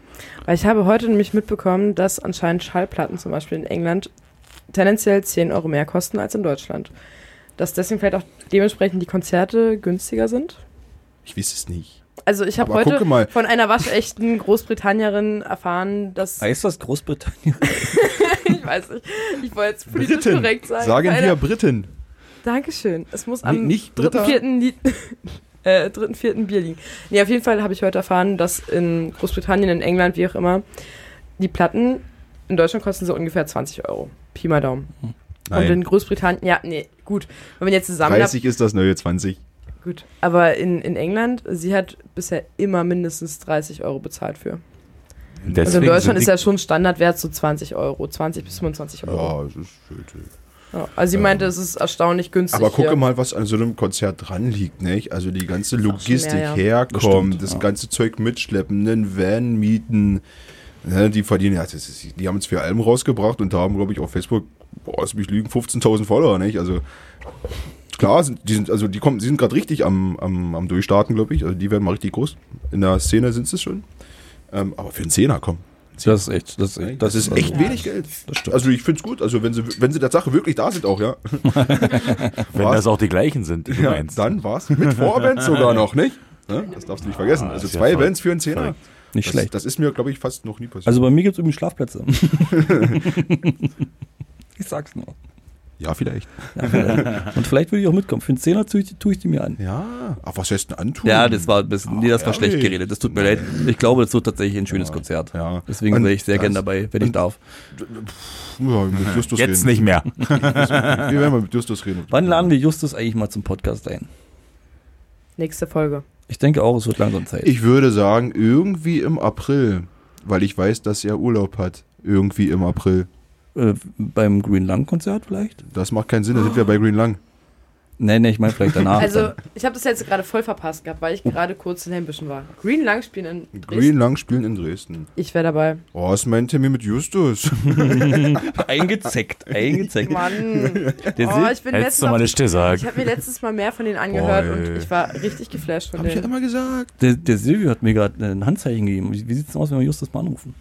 Weil ich habe heute nämlich mitbekommen, dass anscheinend Schallplatten zum Beispiel in England tendenziell 10 Euro mehr kosten als in Deutschland. Dass deswegen vielleicht auch dementsprechend die Konzerte günstiger sind. Ich weiß es nicht. Also ich habe heute von einer waschechten Großbritannierin erfahren, dass Heißt das Großbritannien? ich weiß nicht, ich wollte jetzt politisch Briten. korrekt sein. Sagen Keine- wir Briten. Dankeschön. Es muss am nicht dritten, Britta? vierten, äh, dritten, vierten Bier liegen. Nee, auf jeden Fall habe ich heute erfahren, dass in Großbritannien, in England, wie auch immer, die Platten in Deutschland kosten so ungefähr 20 Euro. Pi mal Daumen. Und Nein, in Großbritannien, ja, nee, gut. Wenn man jetzt zusammen 30 ist das neue 20. gut. Aber in, in England, sie hat bisher immer mindestens 30 Euro bezahlt für. Deswegen in Deutschland ist ja schon Standardwert so 20 Euro, 20 bis 25 Euro. Ja, es ist schön. Ja. Also sie meinte, es ist erstaunlich günstig. Aber gucke hier. mal, was an so einem Konzert dran liegt, nicht? Also die ganze Logistik mehr, ja. herkommt, Das das, ja. ganze Zeug mitschleppen, einen Van mieten. Ja, die verdienen, ja, das ist, die haben jetzt vier Alben rausgebracht und da haben, glaube ich, auf Facebook, boah, lass mich lügen, 15.000 Follower, nicht? Also klar, sind, die sind, also die kommen, die sind gerade richtig am, am, am Durchstarten, glaube ich. Also die werden mal richtig groß. In der Szene sind sie schon. Ähm, aber für einen Zehner, komm. Das ist echt. Das ist, echt- Das ist echt wenig Geld. Also ich finde es gut. Also wenn sie, wenn sie der Sache wirklich da sind auch, ja. Wenn das auch die gleichen sind, die du Ja, meinst. dann war's mit Vorband sogar noch, nicht? Ne? Das darfst du nicht vergessen. Ah, Also ja zwei verrückt. Bands für einen Zehner. Verrückt. Nicht das, schlecht. Das ist mir, glaube ich, fast noch nie passiert. Also bei mir gibt es irgendwie Schlafplätze. ich sag's nur. Ja, vielleicht. Und vielleicht würde ich auch mitkommen. Für einen Zehner tue ich, tue ich die mir an. Ja, aber was heißt denn antun? Ja, das war ein bisschen, nee, das war ja, schlecht nee. geredet. Das tut mir leid. Ich glaube, das wird tatsächlich ein schönes Konzert. ja. Deswegen wäre ich sehr gern dabei, wenn ich darf. Ja, mit Justus Jetzt reden. nicht mehr. Wir werden mal mit Justus reden. Wann laden wir Justus eigentlich mal zum Podcast ein? Nächste Folge. Ich denke auch, es wird langsam Zeit. Ich würde sagen, irgendwie im April. Weil ich weiß, dass er Urlaub hat. Irgendwie im April. Äh, beim Green Lung Konzert vielleicht? Das macht keinen Sinn, da sind wir bei Green Lang. Nee, nee, ich meine vielleicht danach. Also, dann. ich habe das jetzt gerade voll verpasst gehabt, weil ich gerade kurz in Helmbüschen war. Green Lang spielen in Dresden. Green Lang spielen in Dresden. Ich wäre dabei. Oh, ist mein Termin mit Justus. eingezeckt, eingezeckt. Mann. Der Oh, ich bin Hättest du mal noch- nicht gesagt. Ich habe mir letztes Mal mehr von denen angehört Boah, und ich war richtig geflasht von Hab ich ja denen. immer gesagt. der, der Silvio hat mir gerade ein Handzeichen gegeben. Wie, wie sieht's denn aus, wenn wir Justus mal anrufen?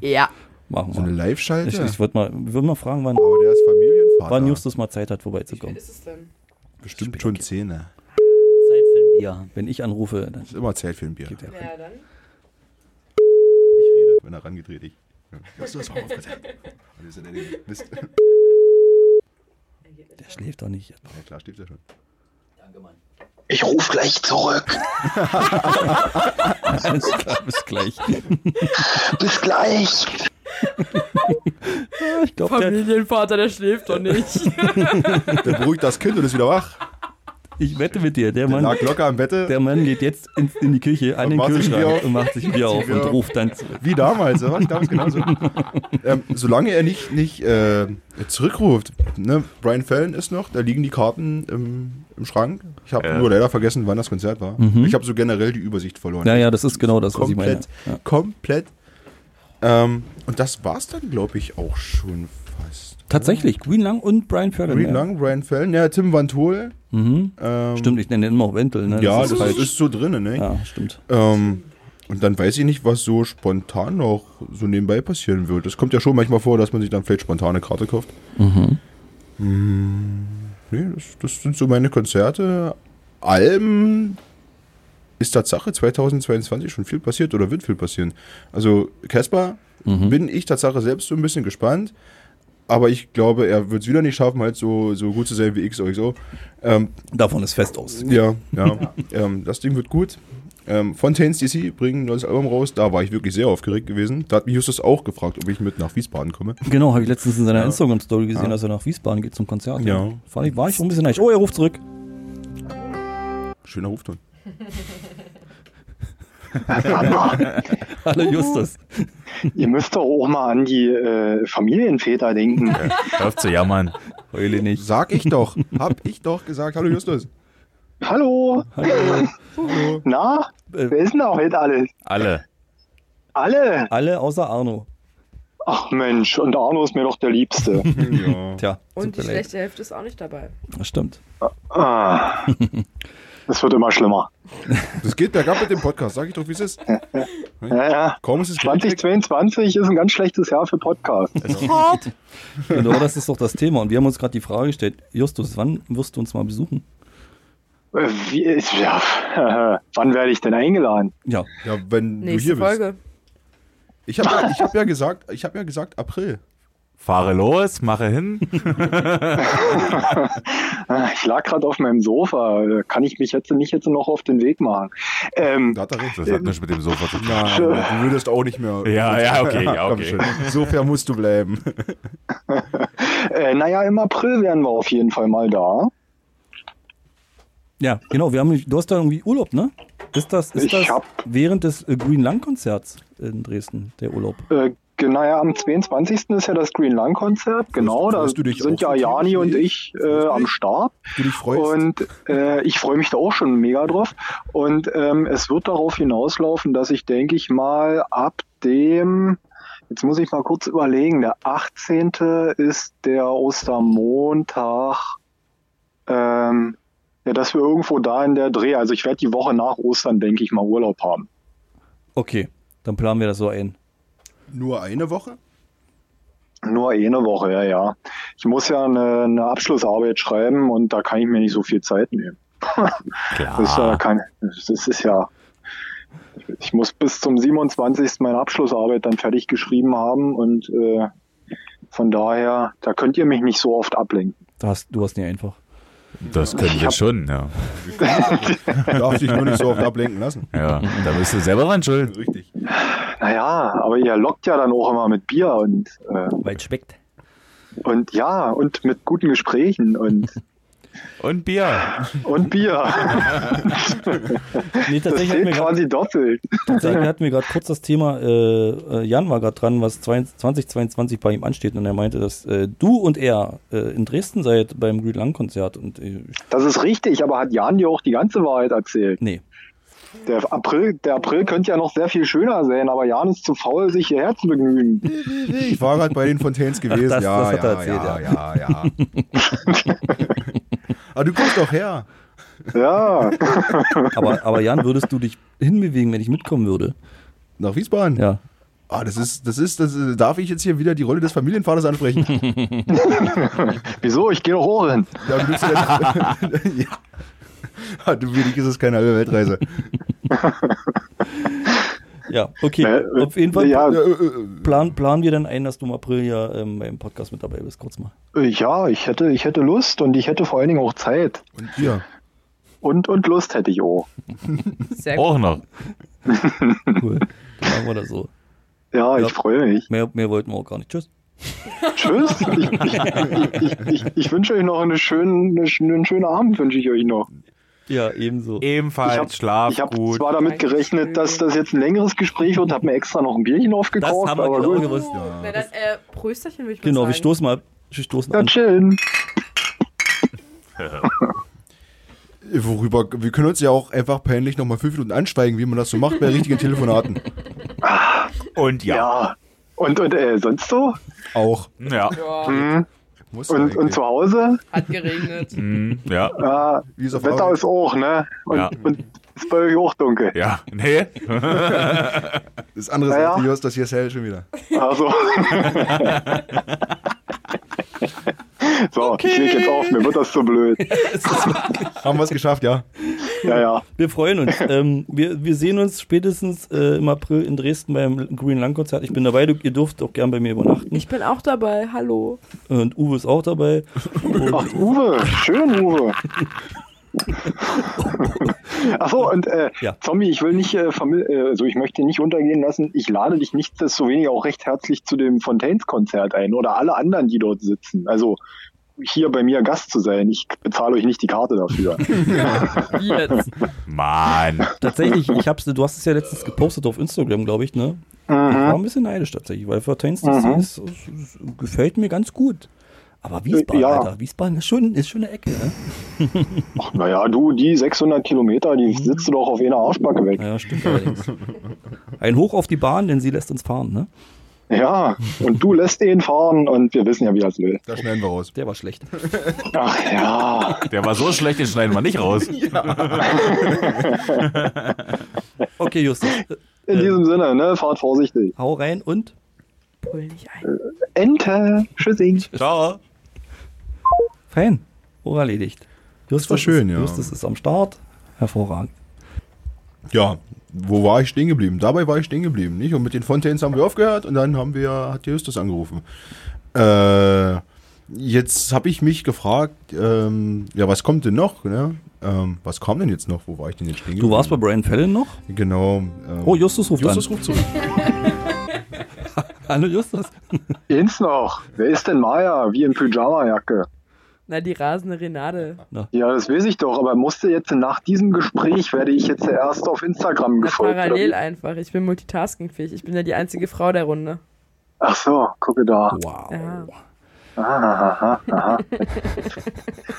Ja. Machen So eine wir. Live-Schalte. Ich, ich wollte mal, würd mal fragen, wann, Aber der ist Familienvater. wann Justus mal Zeit hat, vorbeizukommen. ist es denn? Bestimmt schon Zähne. Zeit für ein Bier. Wenn ich anrufe, dann Ist immer Zeit für ein Bier. geht er. Ja, dann. Ich rede, wenn er rangedreht ich. Ja. Justus, auf, bitte. Ist er denn Mist. Ja, Der schläft doch nicht. klar, steht er schon. Ich ruf gleich zurück. Alles klar, bis gleich. Bis gleich. Ich glaube, der, Familienvater, der schläft doch nicht. Der beruhigt das Kind und ist wieder wach. ich wette mit dir, der Der Mann, lag locker am Bette. der Mann geht jetzt in, in die Küche, an Und den Kühlschrank auf. und macht sich ein Bier auf und ruft dann zurück. Wie damals, das war damals genauso. ähm, solange er nicht, nicht äh, zurückruft, ne? Brian Fallon ist noch, da liegen die Karten im, im Schrank. Ich habe Ja. nur leider vergessen, wann das Konzert war. Mhm. Ich habe so generell die Übersicht verloren. Ja, ja, das ist genau das, was ich meine. komplett, Ja. komplett. Ähm, und das war's dann, glaube ich, auch schon fast. Tatsächlich, Green Lang und Brian Furlan. Green ja. Lang, Brian Fallon, ja, Tim Van Tol. Mhm. Ähm, Stimmt, ich nenne ihn immer auch Wentel. Ne? ja, ist das, ist so drin, ne? Ja, stimmt. Ähm, und dann weiß ich nicht, was so spontan noch so nebenbei passieren wird. Es kommt ja schon manchmal vor, dass man sich dann vielleicht spontan eine Karte kauft. Mhm. Hm, nee, das, das sind so meine Konzerte. Alben ist Tatsache 2022 schon viel passiert oder wird viel passieren. Also Casper Mhm. bin ich Tatsache selbst so ein bisschen gespannt. aber ich glaube, er wird es wieder nicht schaffen, halt so, so gut zu sein wie XOXO. Ähm, Davon ist fest aus. ja, ja. ähm, das Ding wird gut. Ähm, Fontaines DC bringen ein neues Album raus. Da war ich wirklich sehr aufgeregt gewesen. Da hat mich Justus auch gefragt, ob ich mit nach Wiesbaden komme. Genau, habe ich letztens in seiner Ja. Instagram-Story gesehen, Ja. dass er nach Wiesbaden geht zum Konzert. Ja. Ich, war ich schon ein bisschen neidisch. Oh, er ruft zurück. Schöner Rufton. Hallo Justus. Ihr müsst doch auch mal an die äh, Familienväter denken. Läuft zu jammern. Heule nicht. Sag ich doch. Hab ich doch gesagt. Hallo Justus. Hallo. Hallo. Na, Äh, wer ist denn da heute alles? Alle. Alle. alle außer Arno. Ach Mensch, und Arno ist mir doch der Liebste. Ja. Tja, Und die schlechte Hälfte ist auch nicht dabei. Das stimmt. ah, es wird immer schlimmer. Das geht bergab mit dem Podcast. Sag ich doch, wie es ist. Ja, ja. Kaum ist es Geld weg. 2022 ist ein ganz schlechtes Jahr für Podcasts. Genau, das ist doch das Thema. Und wir haben uns gerade die Frage gestellt, Justus, wann wirst du uns mal besuchen? Äh, Wie ist, ja, wann werde ich denn eingeladen? Ja, Ja, wenn du Nächste hier bist. Folge. Ich habe ja, ich hab ja gesagt, ich habe ja gesagt April. Fahre los, mache hin. Ich lag gerade auf meinem Sofa. Äh, Kann ich mich jetzt nicht jetzt noch auf den Weg machen? Ähm, Da hat er recht. Das hat nichts mit dem Sofa zu tun. Nein, du würdest auch nicht mehr. Ja, ja, okay, ja, okay. fair musst du bleiben. äh, naja, im April wären wir auf jeden Fall mal da. ja, genau. Wir haben, du hast da irgendwie Urlaub, ne? Ist das, ist Ich das hab- während des äh, Green Lung Konzerts in Dresden, der Urlaub? Äh, genau, ja, am 22. ist ja das Green Lung Konzert. Genau, da sind ja Jani und ich äh, am Start. Du dich freust. Und äh, ich freue mich da auch schon mega drauf. Und ähm, es wird darauf hinauslaufen, dass ich, denke ich mal, ab dem, jetzt muss ich mal kurz überlegen, der 18. ist der Ostermontag, ähm, ja, dass wir irgendwo da in der Dreh, also ich werde die Woche nach Ostern, denke ich mal, Urlaub haben. Okay, dann planen wir das so ein. Nur eine Woche? Nur eine Woche, ja, ja. Ich muss ja eine, eine Abschlussarbeit schreiben und da kann ich mir nicht so viel Zeit nehmen. Das ist ja kein, das ist ja, ich muss bis zum 27. meine Abschlussarbeit dann fertig geschrieben haben und äh, von daher, da könnt ihr mich nicht so oft ablenken. Du hast, du hast nie einfach. Das können wir schon, ja. Darf dich nur nicht so oft ablenken lassen. Ja, da bist du selber dran schuld. Richtig. Naja, aber ihr lockt ja dann auch immer mit Bier und, äh, Weil es schmeckt. und ja, und mit guten Gesprächen und, Und Bier. und Bier. Nee, Das zählt grad- quasi doppelt. Tatsächlich hatten wir gerade kurz das Thema, äh, äh, Jan war gerade dran, was 2022 bei ihm ansteht und er meinte, dass äh, du und er äh, in Dresden seid beim Green Lung Konzert und äh, Das ist richtig, aber hat Jan dir auch die ganze Wahrheit erzählt? nee, Der April, der April könnte ja noch sehr viel schöner sein, aber Jan ist zu faul, sich hierher zu begnügen. Ich war gerade bei den Fontaines gewesen. das- ja, das hat er ja, erzählt, ja, ja, ja. Aber du kommst doch her. Ja, aber, aber Jan, würdest du dich hinbewegen, wenn ich mitkommen würde? Nach Wiesbaden? Ja. Ah, das ist, das ist, das ist, darf ich jetzt hier wieder die Rolle des Familienvaters ansprechen? wieso? Ich gehe doch auch hin. Ja, ja. Du, dich ist es keine halbe Weltreise. Ja, okay. Äh, Auf jeden Fall ja. Ja, äh, äh, plan, planen wir dann ein, dass du im April ja ähm, beim Podcast mit dabei bist, kurz mal. Ja, ich hätte, ich hätte Lust und ich hätte vor allen Dingen auch Zeit. und hier. Und, und Lust hätte ich auch. Sehr gut. Auch noch. Cool. Dann machen wir das so. Ja, Ja. ich freue mich. Mehr, mehr wollten wir auch gar nicht. Tschüss. Tschüss. Ich, ich, ich, ich, ich wünsche euch noch eine schönen, eine, sch- einen schönen Abend, wünsche ich euch noch. Ja, ebenso. Ebenfalls, Ich hab- schlaf Ich habe gut. zwar damit gerechnet, dass das jetzt ein längeres Gespräch wird, habe mir extra noch ein Bierchen Das aufgekauft, haben wir aber genau gut. gewusst. Na dann, äh, Prösterchen würde ich mal Genau, sagen. wir stoßen mal. Wir stoßen Ja, an. chillen. Worüber, wir können uns ja auch einfach peinlich nochmal fünf Minuten anschweigen, wie man das so macht bei richtigen Telefonaten. Und ja. Ja. Und, und äh, sonst so? Auch. Ja. Ja, Hm. Muss Und, und zu Hause? hat geregnet. Hm, ja. Ja, Wie ist Wetter Arbeit? ist auch, ne? Und, Ja. und ist bei euch auch dunkel. Ja. Nee. Das andere Ja, ja. Seite, Just, das hier ist hell schon wieder. Also. so, ich leg jetzt auf, mir wird das zu blöd. Haben wir es geschafft, ja. Ja, ja. Wir freuen uns. ähm, wir, wir sehen uns spätestens äh, im April in Dresden beim Green Lung Konzert. Ich bin dabei, du, ihr dürft auch gern bei mir übernachten. Ich bin auch dabei, hallo. Und Uwe ist auch dabei. Ach, Uwe, schön, Uwe. Achso, und äh, Ja. Zombie, ich will nicht, äh, äh, also ich möchte nicht untergehen lassen, ich lade dich nichtsdestoweniger auch recht herzlich zu dem Fontaines-Konzert ein oder alle anderen, die dort sitzen. Also hier bei mir Gast zu sein. Ich bezahle euch nicht die Karte dafür. Wie jetzt? Mann. Tatsächlich, ich hab's, du hast es ja letztens gepostet auf Instagram, glaube ich, ne? Ich war ein bisschen neidisch tatsächlich, weil Fortains das Mhm. gefällt mir ganz gut. Aber Wiesbaden, Ja. Alter, Wiesbaden ist schon, ist schon eine Ecke, ne? Ach, naja, du, die 600 Kilometer, die sitzt du doch auf einer Arschbacke weg. Ja, stimmt allerdings. Ein Hoch auf die Bahn, denn sie lässt uns fahren, ne? Ja, und du lässt ihn fahren und wir wissen ja, wie er es will. Da schneiden wir raus. Der war schlecht. Ach ja. Der war so schlecht, den schneiden wir nicht raus. Okay, Justus, In diesem Sinne, ne, fahrt vorsichtig. hau rein und Pull nicht ein. Ente, tschüssing. Ciao. Fein. Ohr erledigt. Justus war schön, ist, ja. Justus ist am Start. Hervorragend. Ja, wo war ich stehen geblieben? Dabei war ich stehen geblieben, nicht? Und mit den Fontaines haben wir aufgehört und dann haben wir, hat Justus angerufen. Äh, jetzt habe ich mich gefragt, ähm, ja, was kommt denn noch? Ne? Ähm, was kam denn jetzt noch? Wo war ich denn jetzt stehen Du warst bei Brian Fallon noch? Genau. Ähm, Oh, Justus ruft Justus an. ruft zurück. Hallo Justus. Ins noch. Wer ist denn Maya? Wie in Pyjama-Jacke. Na, die rasende Renate. Ja, das weiß ich doch, aber musste jetzt nach diesem Gespräch werde ich jetzt erst auf Instagram Na, gefolgt. parallel einfach. Ich bin multitaskingfähig. Ich bin ja die einzige Frau der Runde. Ach so, gucke da. Wow. Ja. Aha, aha, aha.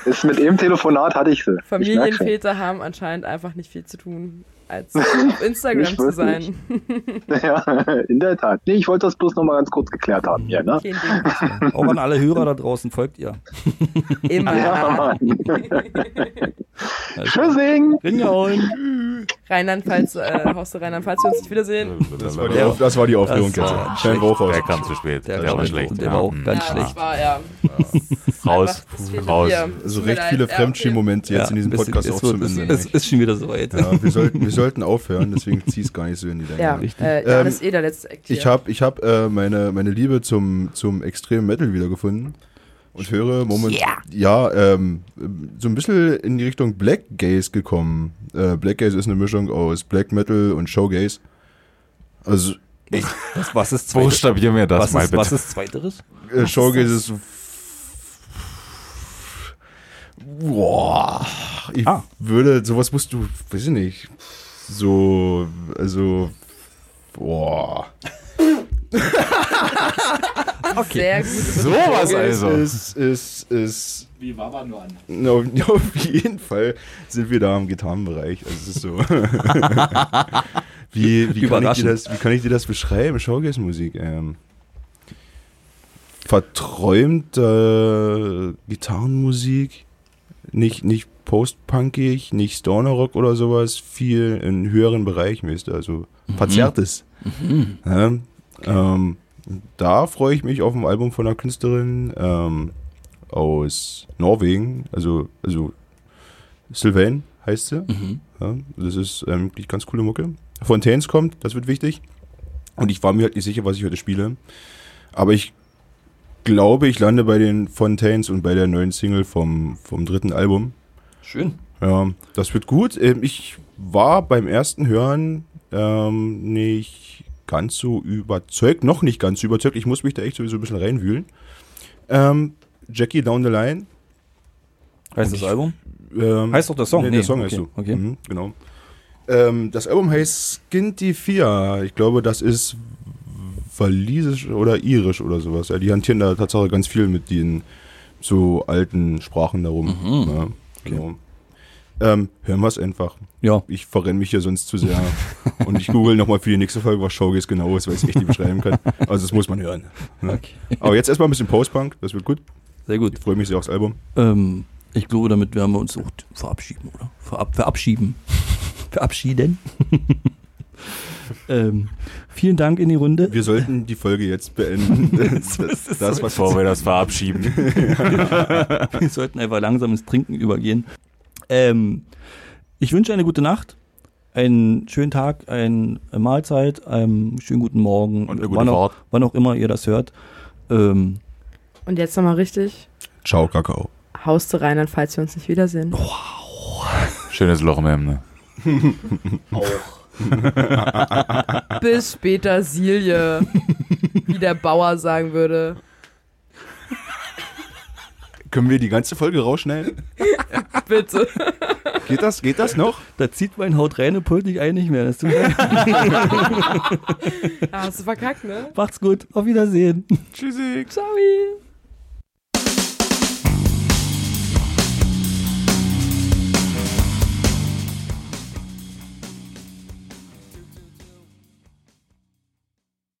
Ist mit dem Telefonat hatte ich sie. Familienväter haben anscheinend einfach nicht viel zu tun, als auf Instagram zu sein. Ja, in der Tat. Nee, ich wollte das bloß noch mal ganz kurz geklärt haben hier, ne? Kein. Auch an alle Hörer da draußen folgt ihr. Immer. Ja. Also, Tschüssing! Ringehauen. Rheinland-Pfalz, äh, Haus der Rheinland-Pfalz, wir uns nicht wiedersehen. Das war die, Auf, das war die Aufregung Das jetzt. war raus. Der kam zu spät. Der, Der war schlecht. der war auch ja. ganz ja, schlecht. war, ja. Raus. Raus. Bier. Also recht viele Ja, Fremdschirm-Momente jetzt in diesem es- Podcast auch zum es, Ende. es ist schon wieder soweit. Ja, wir, sollten, wir sollten aufhören, deswegen zieh es gar nicht so in die Länge. Ja, Richtig. äh, ja Ähm, das ist eh der letzte Act hier. Ich habe ich hab, äh, meine, meine Liebe zum, zum extremen Metal wiedergefunden und höre momentan ja, ähm, so ein bisschen in die Richtung Black Gaze gekommen. Äh, Black Gaze ist eine Mischung aus Black Metal und Showgaze. Also Was, was ist zweiteres? Buchstabier mir das Was mal ist, bitte. was ist zweiteres? äh, Showgaze ist Boah, ich Ah. würde, sowas musst du, weiß ich nicht, so, also, boah. Sehr gute Sowas also. Ist, ist, ist, Wie war man nur an? Na, auf, jeden Fall sind wir da im Gitarrenbereich. Also es ist so. wie, wie, kann ich dir das, wie kann ich dir das beschreiben? Showgaze-Musik. Ähm, verträumte Gitarrenmusik. Nicht, nicht post-punkig, nicht Stoner-Rock oder sowas. Viel in höheren Bereichen, du. Also verzerrtes. Ja, ähm, da freue ich mich auf ein Album von einer Künstlerin ähm, aus Norwegen, also, also Sylvain heißt sie. Ja, das ist ähm, wirklich ganz coole Mucke. Fontaines kommt, das wird wichtig. Und ich war mir halt nicht sicher, was ich heute spiele. Aber ich glaube, ich lande bei den Fontaines und bei der neuen Single vom, vom dritten Album. Schön. Ja, das wird gut. Ähm, Ich war beim ersten Hören ähm, nicht ganz so überzeugt, noch nicht ganz so überzeugt. Ich muss mich da echt sowieso ein bisschen reinwühlen. Ähm, Jackie Down the Line. Heißt Und das ich- Album? Ähm, Heißt doch der Song? Nee, Nee, der Song okay, heißt so. okay. Mhm, genau. Ähm, das Album heißt Skinty 4. Ich glaube, das ist walisisch oder irisch oder sowas. Ja, die hantieren da tatsächlich ganz viel mit den so alten Sprachen darum. Mhm. Ja, genau. Ähm, hören wir es einfach. Ja. Ich verrenne mich hier sonst zu sehr. Und ich google nochmal für die nächste Folge, was Showgaze genau ist, weil ich es echt nicht beschreiben kann. Also das muss man hören. Ne? Okay. Aber jetzt erstmal ein bisschen Post-Punk, das wird gut. Sehr gut. Ich freue mich sehr aufs Album. Ähm, ich glaube, damit werden wir uns auch verabschieden, oder? Verab verabschieden. Verabschieden. Ähm, vielen Dank in die Runde. Wir sollten die Folge jetzt beenden. Das, das, das was Bevor wir das verabschieden. wir sollten einfach langsam ins Trinken übergehen. Ähm, ich wünsche eine gute Nacht, einen schönen Tag, eine Mahlzeit, einen schönen guten Morgen, Und eine gute wann, auch, wann auch immer ihr das hört. Ähm, Und jetzt nochmal richtig. Ciao, Kakao. Hauste rein, dann falls wir uns nicht wiedersehen. Schönes Loch im Hemd, ne? Bis später, Silje. Wie der Bauer sagen würde. Können wir die ganze Folge rausschneiden? Bitte. Geht das? Geht das noch? da zieht mein Haut reine Pult nicht ein nicht mehr. Das tut mir leid. Ah, hast du verkackt, ne? Macht's gut, auf Wiedersehen. Tschüssi. Ciao.